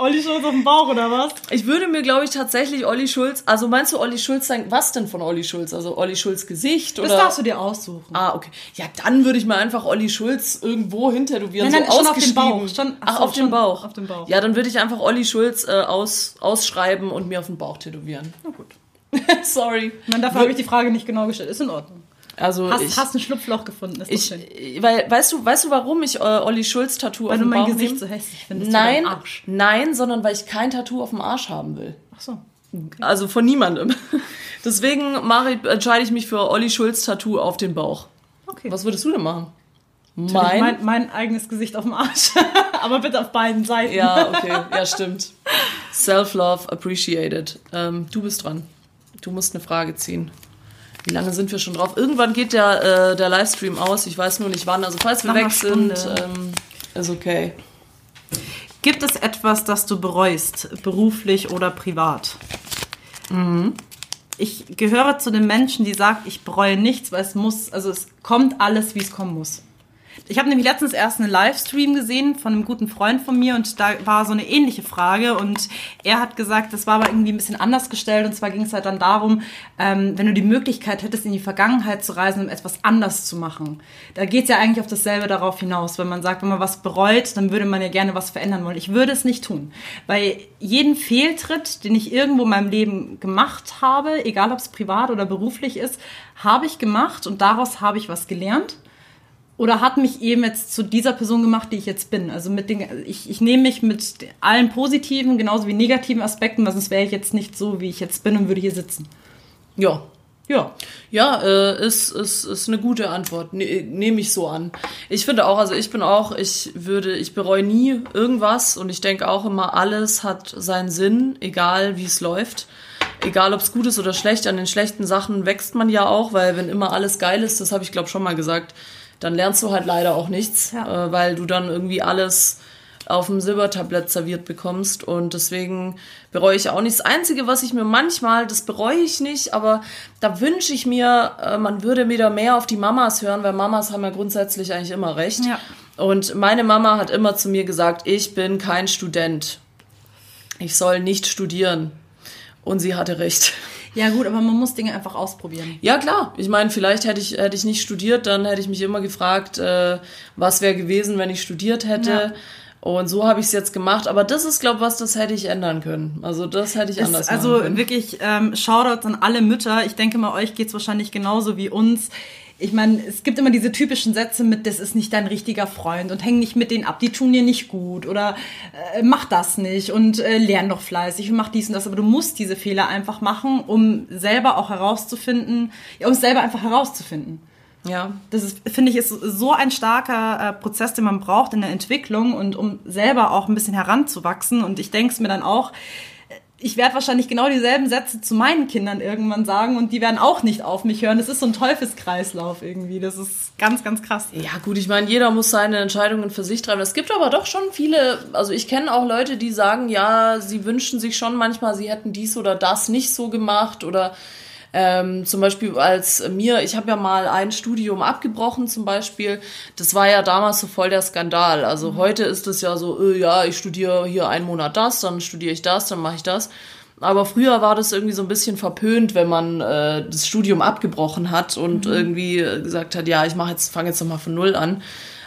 Olli Schulz auf dem Bauch oder was?
Ich würde mir, glaube ich, tatsächlich Olli Schulz, also meinst du Olli Schulz sein, was denn von Olli Schulz? Also Olli Schulz Gesicht
Das
oder?
darfst du dir aussuchen.
Ah, okay. Ja, dann würde ich mir einfach Olli Schulz irgendwo hintätowieren,
Nein, nein,
so
schon auf dem
ausgeschrieben.
Bauch. Schon- ach
ach,
so,
auf dem Bauch.
auf dem Bauch.
Ja, dann würde ich einfach Olli Schulz äh, aus, ausschreiben und mir auf den Bauch tätowieren.
Na gut.
Sorry.
Nein, dafür habe ich die Frage nicht genau gestellt. Ist in Ordnung.
Also
Hast,
ich,
hast ein Schlupfloch gefunden, ist
ich,
schön.
weil, weißt du, weißt du, warum ich äh, Olli Schulz Tattoo auf
Weil du
dem
mein
Bauch
Gesicht
nehme?
so hässlich findest.
Nein,
Arsch.
nein, sondern weil ich kein Tattoo auf dem Arsch haben will.
Ach so.
Also von niemandem. Deswegen mache ich, entscheide ich mich für Olli Schulz Tattoo auf den Bauch.
Okay.
Was würdest du denn machen?
Mein?
Mein?
mein, mein eigenes Gesicht auf dem Arsch. Aber bitte auf beiden Seiten.
Ja, okay, ja, stimmt. Self-love appreciated. Ähm, du bist dran. Du musst eine Frage ziehen. Wie lange sind wir schon drauf? Irgendwann geht der, äh, der Livestream aus. Ich weiß nur nicht wann. Also falls wir
Nach
weg sind, ähm, ist okay.
Gibt es etwas, das du bereust, beruflich oder privat? Ich gehöre zu den Menschen, die sagt, ich bereue nichts, weil es muss, also es kommt alles, wie es kommen muss. Ich habe nämlich letztens erst einen Livestream gesehen von einem guten Freund von mir und da war so eine ähnliche Frage und er hat gesagt, das war aber irgendwie ein bisschen anders gestellt und zwar ging es halt dann darum, ähm, wenn du die Möglichkeit hättest, in die Vergangenheit zu reisen, um etwas anders zu machen. Da geht es ja eigentlich auf dasselbe darauf hinaus, wenn man sagt, wenn man was bereut, dann würde man ja gerne was verändern wollen. Ich würde es nicht tun, weil jeden Fehltritt, den ich irgendwo in meinem Leben gemacht habe, egal ob es privat oder beruflich ist, habe ich gemacht und daraus habe ich was gelernt oder hat mich eben jetzt zu dieser Person gemacht, die ich jetzt bin. Also mit den, ich, ich nehme mich mit allen positiven, genauso wie negativen Aspekten, weil sonst wäre ich jetzt nicht so, wie ich jetzt bin und würde hier sitzen.
Ja.
Ja.
Ja, äh, ist, ist, ist eine gute Antwort. Ne, Nehme ich so an. Ich finde auch, also ich bin auch, ich würde, ich bereue nie irgendwas und ich denke auch immer, alles hat seinen Sinn, egal wie es läuft. Egal ob es gut ist oder schlecht, an den schlechten Sachen wächst man ja auch, weil wenn immer alles geil ist, das habe ich glaube schon mal gesagt, dann lernst du halt leider auch nichts,
Ja.
äh, weil du dann irgendwie alles auf dem Silbertablett serviert bekommst. Und deswegen bereue ich auch nicht. Das Einzige, was ich mir manchmal, das bereue ich nicht, aber da wünsche ich mir, äh, man würde wieder mehr auf die Mamas hören, weil Mamas haben ja grundsätzlich eigentlich immer recht.
Ja.
Und meine Mama hat immer zu mir gesagt, ich bin kein Student. Ich soll nicht studieren. Und sie hatte recht.
Ja gut, aber man muss Dinge einfach ausprobieren.
Ja, klar. Ich meine, vielleicht hätte ich, hätte ich nicht studiert, dann hätte ich mich immer gefragt, äh, was wäre gewesen, wenn ich studiert hätte.
Ja.
Und so habe ich es jetzt gemacht. Aber das ist, glaube ich, was, das hätte ich ändern können. Also das hätte ich anders
Ist also
machen können.
wirklich ähm, Shoutouts an alle Mütter. Ich denke mal, euch geht's wahrscheinlich genauso wie uns. Ich meine, es gibt immer diese typischen Sätze mit, das ist nicht dein richtiger Freund und häng nicht mit denen ab, die tun dir nicht gut oder äh, mach das nicht und äh, lern doch fleißig und mach dies und das. Aber du musst diese Fehler einfach machen, um selber auch herauszufinden, ja, um es selber einfach herauszufinden.
Ja.
Das ist, finde ich, ist so ein starker äh, Prozess, den man braucht in der Entwicklung und um selber auch ein bisschen heranzuwachsen. Und ich denke es mir dann auch, ich werde wahrscheinlich genau dieselben Sätze zu meinen Kindern irgendwann sagen und die werden auch nicht auf mich hören. Das ist so ein Teufelskreislauf irgendwie. Das ist ganz, ganz krass.
Ja, gut, ich meine, jeder muss seine Entscheidungen für sich treffen. Es gibt aber doch schon viele, also ich kenne auch Leute, die sagen, ja, sie wünschen sich schon manchmal, sie hätten dies oder das nicht so gemacht oder ähm, zum Beispiel als mir, ich habe ja mal ein Studium abgebrochen zum Beispiel, das war ja damals so voll der Skandal. Also heute ist es ja so, äh, ja, ich studiere hier einen Monat das, dann studiere ich das, dann mache ich das. Aber früher war das irgendwie so ein bisschen verpönt, wenn man äh, das Studium abgebrochen hat und irgendwie äh, gesagt hat, ja, ich mache jetzt, fange jetzt nochmal von null an.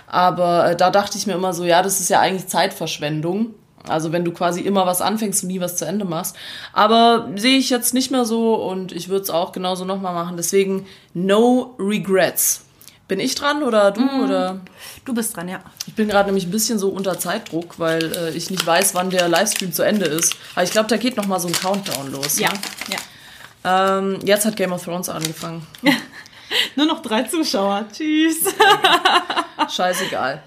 Aber äh, da dachte ich mir immer so, ja, das ist ja eigentlich Zeitverschwendung. Also wenn du quasi immer was anfängst und nie was zu Ende machst. Aber sehe ich jetzt nicht mehr so und ich würde es auch genauso nochmal machen. Deswegen no regrets. Bin ich dran oder du oder?
Du bist dran, ja.
Ich bin gerade nämlich ein bisschen so unter Zeitdruck, weil äh, ich nicht weiß, wann der Livestream zu Ende ist. Aber ich glaube, da geht noch mal so ein Countdown los.
Ja,
Ne?
ja.
Ähm, jetzt hat Game of Thrones angefangen.
Nur noch drei Zuschauer. Tschüss.
Scheißegal.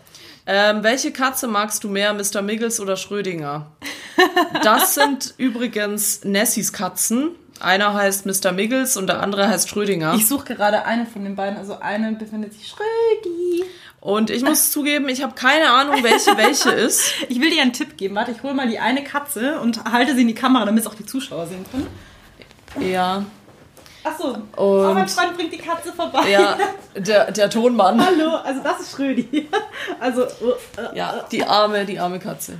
Ähm, welche Katze magst du mehr, Mr. Miggles oder Schrödinger? Das sind übrigens Nessies Katzen. Einer heißt Mr. Miggles und der andere heißt Schrödinger.
Ich suche gerade eine von den beiden. Also eine befindet sich Schrödi.
Und ich muss zugeben, ich habe keine Ahnung, welche welche ist.
Ich will dir einen Tipp geben. Warte, ich hole mal die eine Katze und halte sie in die Kamera, damit es auch die Zuschauer sehen können.
Ja,
Achso. Oh, mein
Und-
Freund bringt die Katze vorbei.
ja, der, der Tonmann.
Hallo, also das ist Schrödi. Also, äh,
Ja, die arme, die arme Katze.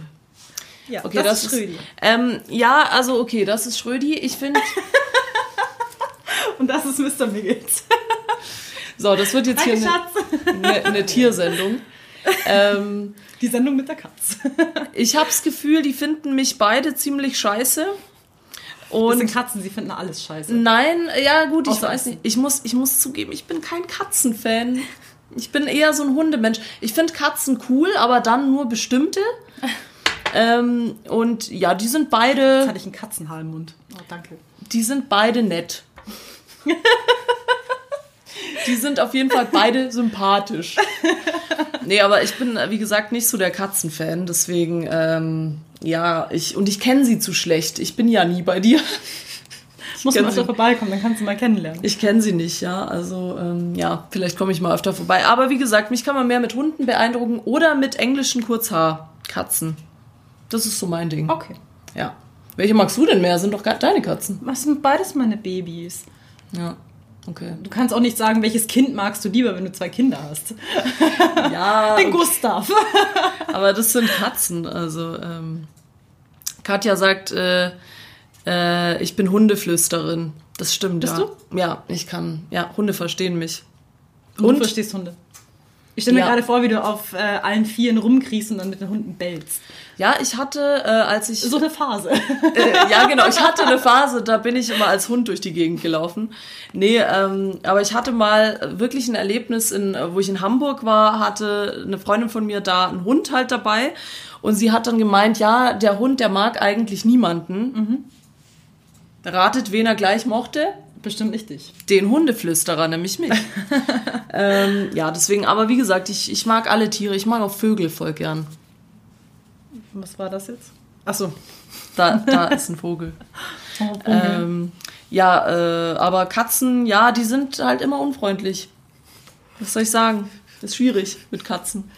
ja,
Okay,
das, ist Schrödi.
Ähm, ja, also okay, das ist Schrödi. Ich finde,
Und das ist Mr. Miggles.
so, das wird jetzt hier
Danke,
eine,
Schatz.
eine, eine Tiersendung. Ähm,
Die Sendung mit der Katze.
ich habe das Gefühl, die finden mich beide ziemlich scheiße.
Das
Und
sind Katzen, sie finden alles scheiße.
nein, ja gut, ich
Außer
weiß nicht. Ich muss, ich muss zugeben, ich bin kein Katzenfan. Ich bin eher so ein Hundemensch. Ich finde Katzen cool, aber dann nur bestimmte. ähm, und ja, die sind
Jetzt
beide,
hatte ich einen Katzenhaar im Mund. Oh, danke.
die sind beide nett. die sind auf jeden Fall beide sympathisch. Nee, aber ich bin, wie gesagt, nicht so der Katzenfan. Deswegen, ähm, ja, ich, und ich kenne sie zu schlecht. Ich bin ja nie bei dir.
Muss mal öfter vorbeikommen, dann kannst du mal kennenlernen.
Ich kenne sie nicht, ja. Also, ähm, ja, vielleicht komme ich mal öfter vorbei. Aber wie gesagt, mich kann man mehr mit Hunden beeindrucken oder mit englischen Kurzhaarkatzen. Das ist so mein Ding.
Okay.
Ja. Welche magst du denn mehr? Sind doch gar deine Katzen.
Was sind beides meine Babys?
Ja. Okay.
Du kannst auch nicht sagen, welches Kind magst du lieber, wenn du zwei Kinder hast.
Ja,
Den Gustav.
aber das sind Katzen. Also, ähm, Katja sagt, äh, äh, ich bin Hundeflüsterin. Das stimmt,
Bist
ja. Ja, ich kann. Ja, Hunde verstehen mich.
Und
Und?
du verstehst Hunde. Ich stelle mir
Ja.
gerade vor, wie du auf äh, allen Vieren rumkriechst und dann mit den Hunden bellst.
Ja, ich hatte, äh, als ich
So eine Phase.
äh, ja, genau. Ich hatte eine Phase, da bin ich immer als Hund durch die Gegend gelaufen. Nee, ähm, aber ich hatte mal wirklich ein Erlebnis, in, wo ich in Hamburg war, hatte eine Freundin von mir da einen Hund halt dabei. Und sie hat dann gemeint, ja, der Hund, der mag eigentlich niemanden. Ratet, wen er gleich mochte?
Bestimmt nicht dich.
Den Hundeflüsterer, nämlich mich. ähm, ja, deswegen, aber wie gesagt, ich, ich mag alle Tiere. Ich mag auch Vögel voll gern.
Was war das jetzt? Achso.
Da, da ist ein Vogel. Ähm, ja, äh, aber Katzen, ja, die sind halt immer unfreundlich. Was soll ich sagen? Ist schwierig mit Katzen.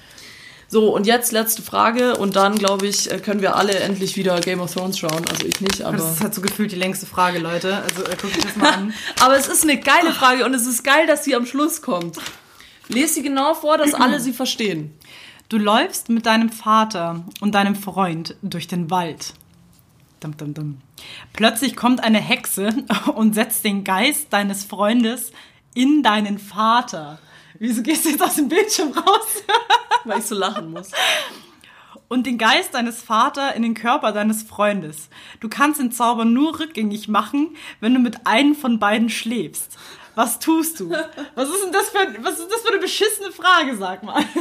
So, und jetzt letzte Frage und dann, glaube ich, äh, können wir alle endlich wieder Game of Thrones schauen. Also ich nicht, aber...
Das ist halt so gefühlt die längste Frage, Leute. Also äh, guckt euch das mal an.
aber es ist eine geile Frage und es ist geil, dass sie am Schluss kommt. Lest sie genau vor, dass alle sie verstehen.
Du läufst mit deinem Vater und deinem Freund durch den Wald. Dum, dum, dum. Plötzlich kommt eine Hexe und setzt den Geist deines Freundes in deinen Vater. Wieso gehst du jetzt aus dem Bildschirm raus?
Weil ich so lachen muss.
Und den Geist deines Vaters in den Körper deines Freundes. Du kannst den Zauber nur rückgängig machen, wenn du mit einem von beiden schläfst. Was tust du? Was ist denn das für, was ist das für eine beschissene Frage, sag mal?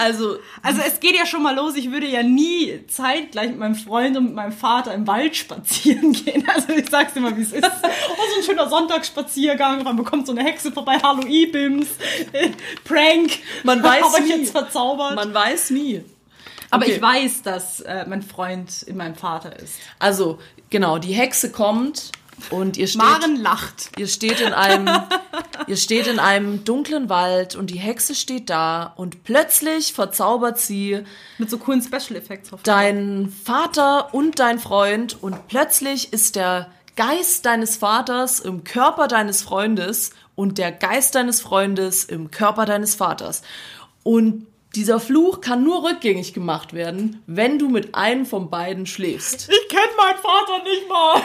Also,
Also es geht ja schon mal los, ich würde ja nie zeitgleich mit meinem Freund und mit meinem Vater im Wald spazieren gehen. Also ich sag's dir mal, wie es ist. Oh, so ein schöner Sonntagsspaziergang, man bekommt so eine Hexe vorbei, hallo Ibims, Prank.
Man weiß
Hab
nie.
jetzt verzaubert.
man weiß nie.
Aber
okay.
ich weiß, dass äh, mein Freund in meinem Vater ist.
Also, genau, die Hexe kommt und ihr steht...
Maren lacht.
Ihr steht in einem, ihr steht in einem dunklen Wald und die Hexe steht da und plötzlich verzaubert sie
Mit so coolen Special Effects.
deinen Vater und dein Freund und plötzlich ist der Geist deines Vaters im Körper deines Freundes und der Geist deines Freundes im Körper deines Vaters. Und dieser Fluch kann nur rückgängig gemacht werden, wenn du mit einem von beiden schläfst.
Ich kenne meinen Vater nicht mal.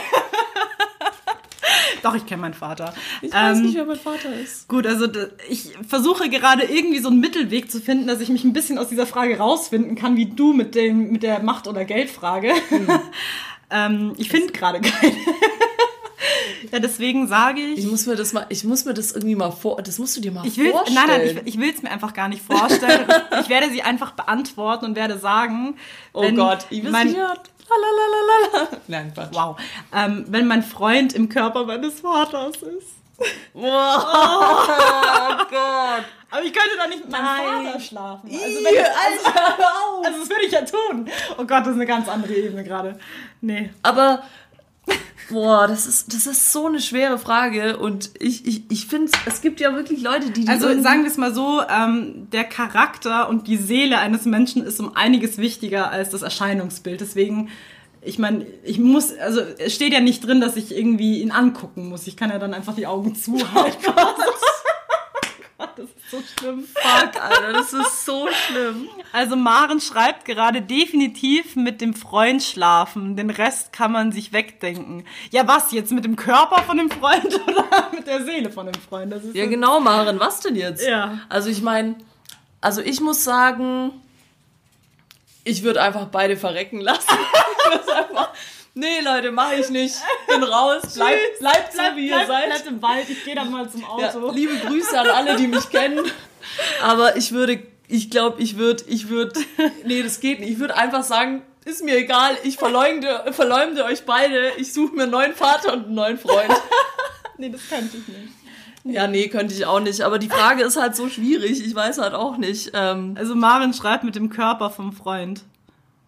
Doch, ich kenne meinen Vater.
Ich weiß
Ähm,
nicht, wer mein Vater ist.
Gut, also ich versuche gerade irgendwie so einen Mittelweg zu finden, dass ich mich ein bisschen aus dieser Frage rausfinden kann, wie du mit dem mit der Macht- oder Geldfrage. ähm, ich finde gerade keine. Ja, deswegen sage ich.
Ich muss mir das mal, ich muss mir das irgendwie mal vor, das musst du dir mal
Ich will,
vorstellen.
nein, nein, ich, ich will es mir einfach gar nicht vorstellen. ich werde sie einfach beantworten und werde sagen,
oh Gott, ich
mein,
ja. Lalalala. Nein, Quatsch.
wow, ähm, wenn mein Freund im Körper meines Vaters ist.
Oh Gott.
Aber ich könnte doch nicht mit meinem
Nein.
Vater schlafen. Also, wenn ich, also, also das würde ich ja tun. Oh Gott, das ist eine ganz andere Ebene gerade. Nee.
Aber, boah, das ist, das ist so eine schwere Frage und ich, ich, ich finde, es gibt ja wirklich Leute, die die
Also sagen wir es mal so, ähm, der Charakter und die Seele eines Menschen ist um einiges wichtiger als das Erscheinungsbild. Deswegen, ich meine, ich muss, also es steht ja nicht drin, dass ich irgendwie ihn angucken muss. Ich kann ja dann einfach die Augen zuhalten. Gott, das ist so schlimm.
Fuck, Alter, das ist so schlimm.
Also Maren schreibt gerade definitiv mit dem Freund schlafen. Den Rest kann man sich wegdenken. Ja, was jetzt mit dem Körper von dem Freund oder mit der Seele von dem Freund? Das ist
Ja, genau, Maren, was denn jetzt?
Ja.
Also ich meine, also ich muss sagen, ich würde einfach beide verrecken lassen. Nee, Leute, mache ich nicht. Bin raus. Bleibt bleibt so, wie ihr
bleib,
seid.
Bleib im Wald, ich gehe dann mal zum
Ja,
Auto.
liebe Grüße an alle, die mich kennen. Aber ich würde, ich glaube, ich würde, ich würde, nee, das geht nicht. Ich würde einfach sagen, ist mir egal, ich verleumde, verleumde euch beide. Ich suche mir einen neuen Vater und einen neuen Freund.
Nee, das könnte ich nicht.
Ja, nee, könnte ich auch nicht. Aber die Frage ist halt so schwierig. Ich weiß halt auch nicht. Ähm,
Also Maren schreibt mit dem Körper vom Freund.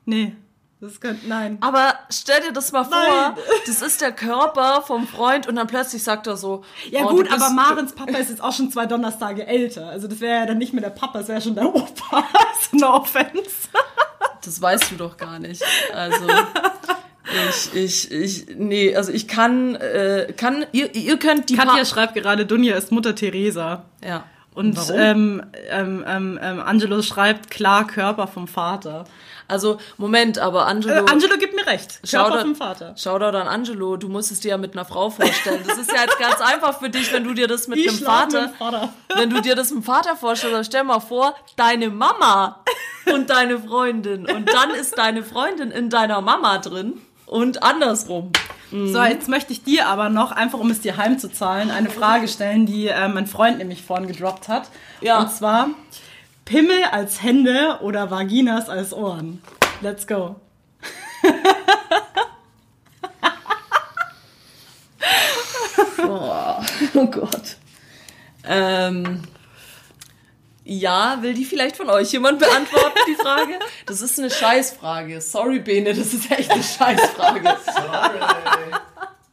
Nee, das könnte, nein.
aber stell dir das mal vor,
Nein.
das ist der Körper vom Freund und dann plötzlich sagt er so,
Ja
oh,
gut, aber Marens Papa ist jetzt auch schon zwei Donnerstage älter. Also das wäre ja dann nicht mehr der Papa, das wäre schon der Opa. no offense.
Das weißt du doch gar nicht. Also ich, ich, ich, nee, also ich kann, äh, kann, ihr, ihr könnt die
Katja
Pa-
schreibt gerade, Dunja ist Mutter Teresa.
ja.
Und ähm, ähm, ähm, ähm, Angelo schreibt, klar, Körper vom Vater.
Also Moment, aber
Äh,
Angelo,
Angelo gibt mir recht. Körper
Shoutout-
vom Vater.
Shoutout an Angelo, du musst es dir ja mit einer Frau vorstellen. Das ist ja jetzt ganz einfach für dich, wenn du dir das mit
Ich
einem Vater,
mit Vater.
wenn du dir das mit dem Vater vorstellst, dann stell mal vor, deine Mama und deine Freundin und dann ist deine Freundin in deiner Mama drin und andersrum.
So, jetzt möchte ich dir aber noch, einfach um es dir heimzuzahlen, eine Frage stellen, die äh, mein Freund nämlich vorhin gedroppt hat.
Ja.
Und zwar, Pimmel als Hände oder Vaginas als Ohren? Let's go.
Oh Gott. Ähm, ja, will die vielleicht von euch jemand beantworten, die Frage? Das ist eine Scheißfrage. Sorry, Bene, das ist echt eine Scheißfrage.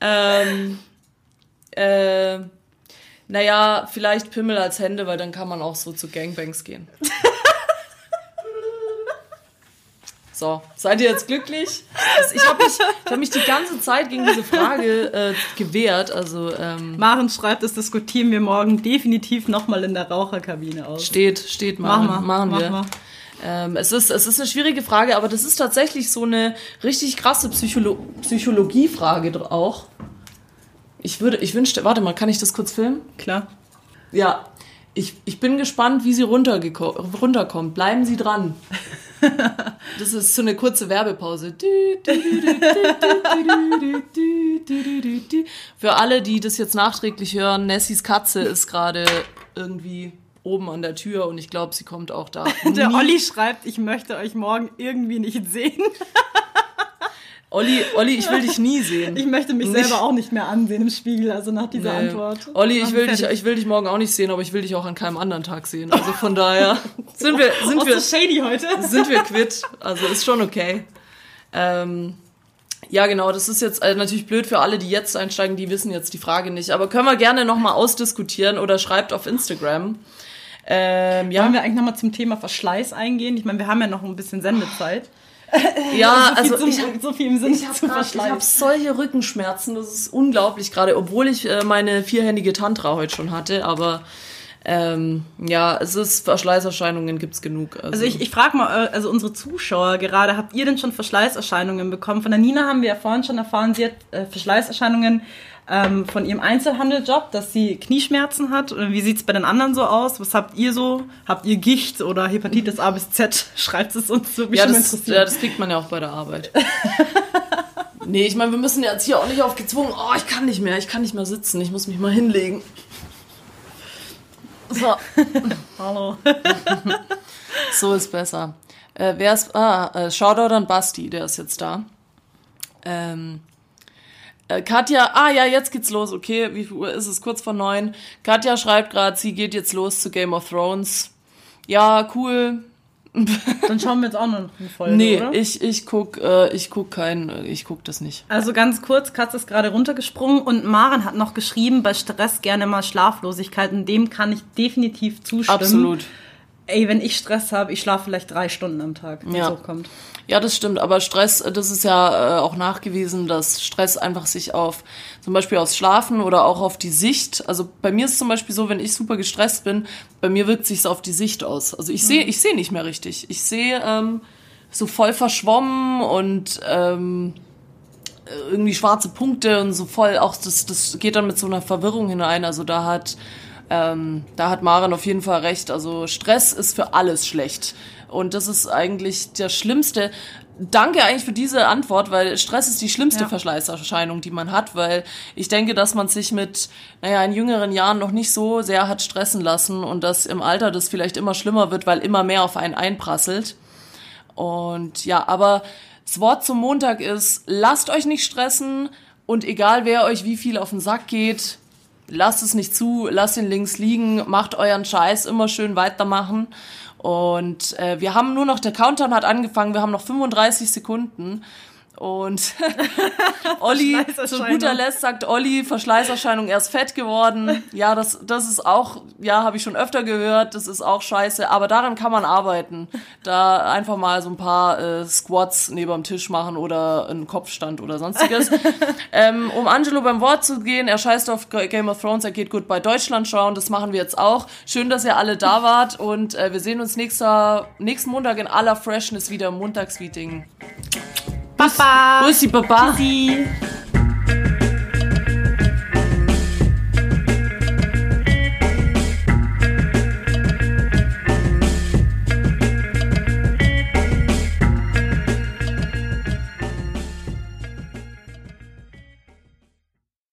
ähm, äh, naja, vielleicht Pimmel als Hände, weil dann kann man auch so zu Gangbangs gehen. So, seid ihr jetzt glücklich? Ich habe mich, ich hab mich die ganze Zeit gegen diese Frage äh, gewehrt. Also ähm,
Maren schreibt, das diskutieren wir morgen definitiv nochmal in der Raucherkabine aus.
steht, steht
Mach
mal, machen
mach
wir.
mal.
Ähm, es, ist, es ist eine schwierige Frage, aber das ist tatsächlich so eine richtig krasse Psycholo Psychologiefrage auch. Ich würde, ich wünschte, warte mal, kann ich das kurz filmen?
Klar.
Ja, ich, ich bin gespannt, wie sie runterkommt. Bleiben Sie dran das ist so eine kurze Werbepause. Für alle, die das jetzt nachträglich hören, Nessies Katze ist gerade irgendwie oben an der Tür und ich glaube, sie kommt auch da.
der Olli schreibt, ich möchte euch morgen irgendwie nicht sehen.
Olli, Olli, ich will dich nie sehen.
Ich möchte mich
Nicht-
selber auch nicht mehr ansehen im Spiegel, also nach dieser
Nee.
Antwort.
Olli, ich will, dich, ich will dich morgen auch nicht sehen, aber ich will dich auch an keinem anderen Tag sehen. Also von daher sind wir, sind
Oh,
wir,
so shady heute.
sind wir quitt. Also ist schon okay. Ähm, ja, genau, das ist jetzt äh, natürlich blöd für alle, die jetzt einsteigen, die wissen jetzt die Frage nicht. Aber können wir gerne nochmal ausdiskutieren oder schreibt auf Instagram. Ähm, ja,
Wollen wir eigentlich nochmal zum Thema Verschleiß eingehen? Ich meine, wir haben ja noch ein bisschen Sendezeit.
ja,
so, viel
also
zum,
ich hab,
so viel im Sinne
ich habe
zu
ich
Verschleiß.
hab solche Rückenschmerzen, das ist unglaublich gerade, obwohl ich äh, meine vierhändige Tantra heute schon hatte, aber ähm, ja, es ist Verschleißerscheinungen gibt's genug. Also,
Also ich, ich frage mal, äh, also unsere Zuschauer gerade, habt ihr denn schon Verschleißerscheinungen bekommen? Von der Nina haben wir ja vorhin schon erfahren, sie hat äh, Verschleißerscheinungen ähm, von ihrem Einzelhandeljob, dass sie Knieschmerzen hat. Und Wie sieht's bei den anderen so aus? Was habt ihr so? Habt ihr Gicht oder Hepatitis A bis Z? Schreibt es uns so, mich
ja, das, ja, das kriegt man ja auch bei der Arbeit. nee, ich meine, wir müssen jetzt hier auch nicht aufgezwungen, oh, ich kann nicht mehr, ich kann nicht mehr sitzen, ich muss mich mal hinlegen. So,
Hallo.
so ist besser. Äh, wer ist, ah, äh, Shoutout an Basti, der ist jetzt da. Ähm, äh, Katja, ah ja, jetzt geht's los, okay, wie viel Uhr ist es? Kurz vor neun. Katja schreibt gerade, sie geht jetzt los zu Game of Thrones. Ja, cool.
Dann schauen wir jetzt auch noch eine Folge,
Nee,
oder?
ich, ich guck, äh, ich guck kein, äh, ich guck das nicht.
Also ganz kurz, Katz ist gerade runtergesprungen und Maren hat noch geschrieben, bei Stress gerne mal Schlaflosigkeit und dem kann ich definitiv zustimmen.
Absolut.
Ey, wenn ich Stress habe, ich schlafe vielleicht drei Stunden am Tag, wenn
Ja.
es hochkommt.
Ja, das stimmt, aber Stress, äh, das ist ja äh, auch nachgewiesen, dass Stress einfach sich auf zum Beispiel aufs Schlafen oder auch auf die Sicht, also bei mir ist zum Beispiel so, wenn ich super gestresst bin, bei mir wirkt sich auf die Sicht aus. Also ich sehe, ich sehe nicht mehr richtig. Ich sehe ähm, so voll verschwommen und ähm, irgendwie schwarze Punkte und so voll auch das, das geht dann mit so einer Verwirrung hinein. Also da hat ähm, da hat Maren auf jeden Fall recht. Also Stress ist für alles schlecht. Und das ist eigentlich der schlimmste. Danke eigentlich für diese Antwort, weil Stress ist die schlimmste
Ja.
Verschleißerscheinung, die man hat, weil ich denke, dass man sich mit, naja, in jüngeren Jahren noch nicht so sehr hat stressen lassen und dass im Alter das vielleicht immer schlimmer wird, weil immer mehr auf einen einprasselt. Und ja, aber das Wort zum Montag ist, lasst euch nicht stressen und egal wer euch wie viel auf den Sack geht, lasst es nicht zu, lasst ihn links liegen, macht euren Scheiß, immer schön weitermachen. Und äh, wir haben nur noch, der Countdown hat angefangen, wir haben noch 35 Sekunden. Und Olli, zu guter Letzt sagt Olli, Verschleißerscheinung, er ist fett geworden. Ja, das, das ist auch, ja, habe ich schon öfter gehört, das ist auch scheiße, aber daran kann man arbeiten. Da einfach mal so ein paar äh, Squats neben dem Tisch machen oder einen Kopfstand oder sonstiges. ähm, um Angelo beim Wort zu gehen, er scheißt auf Game of Thrones, er geht gut bei Deutschland schauen, das machen wir jetzt auch. Schön, dass ihr alle da wart und äh, wir sehen uns nächster, nächsten Montag in aller Freshness wieder im Montagsmeeting.
Papa.
Aussi, aussi papa.
Merci.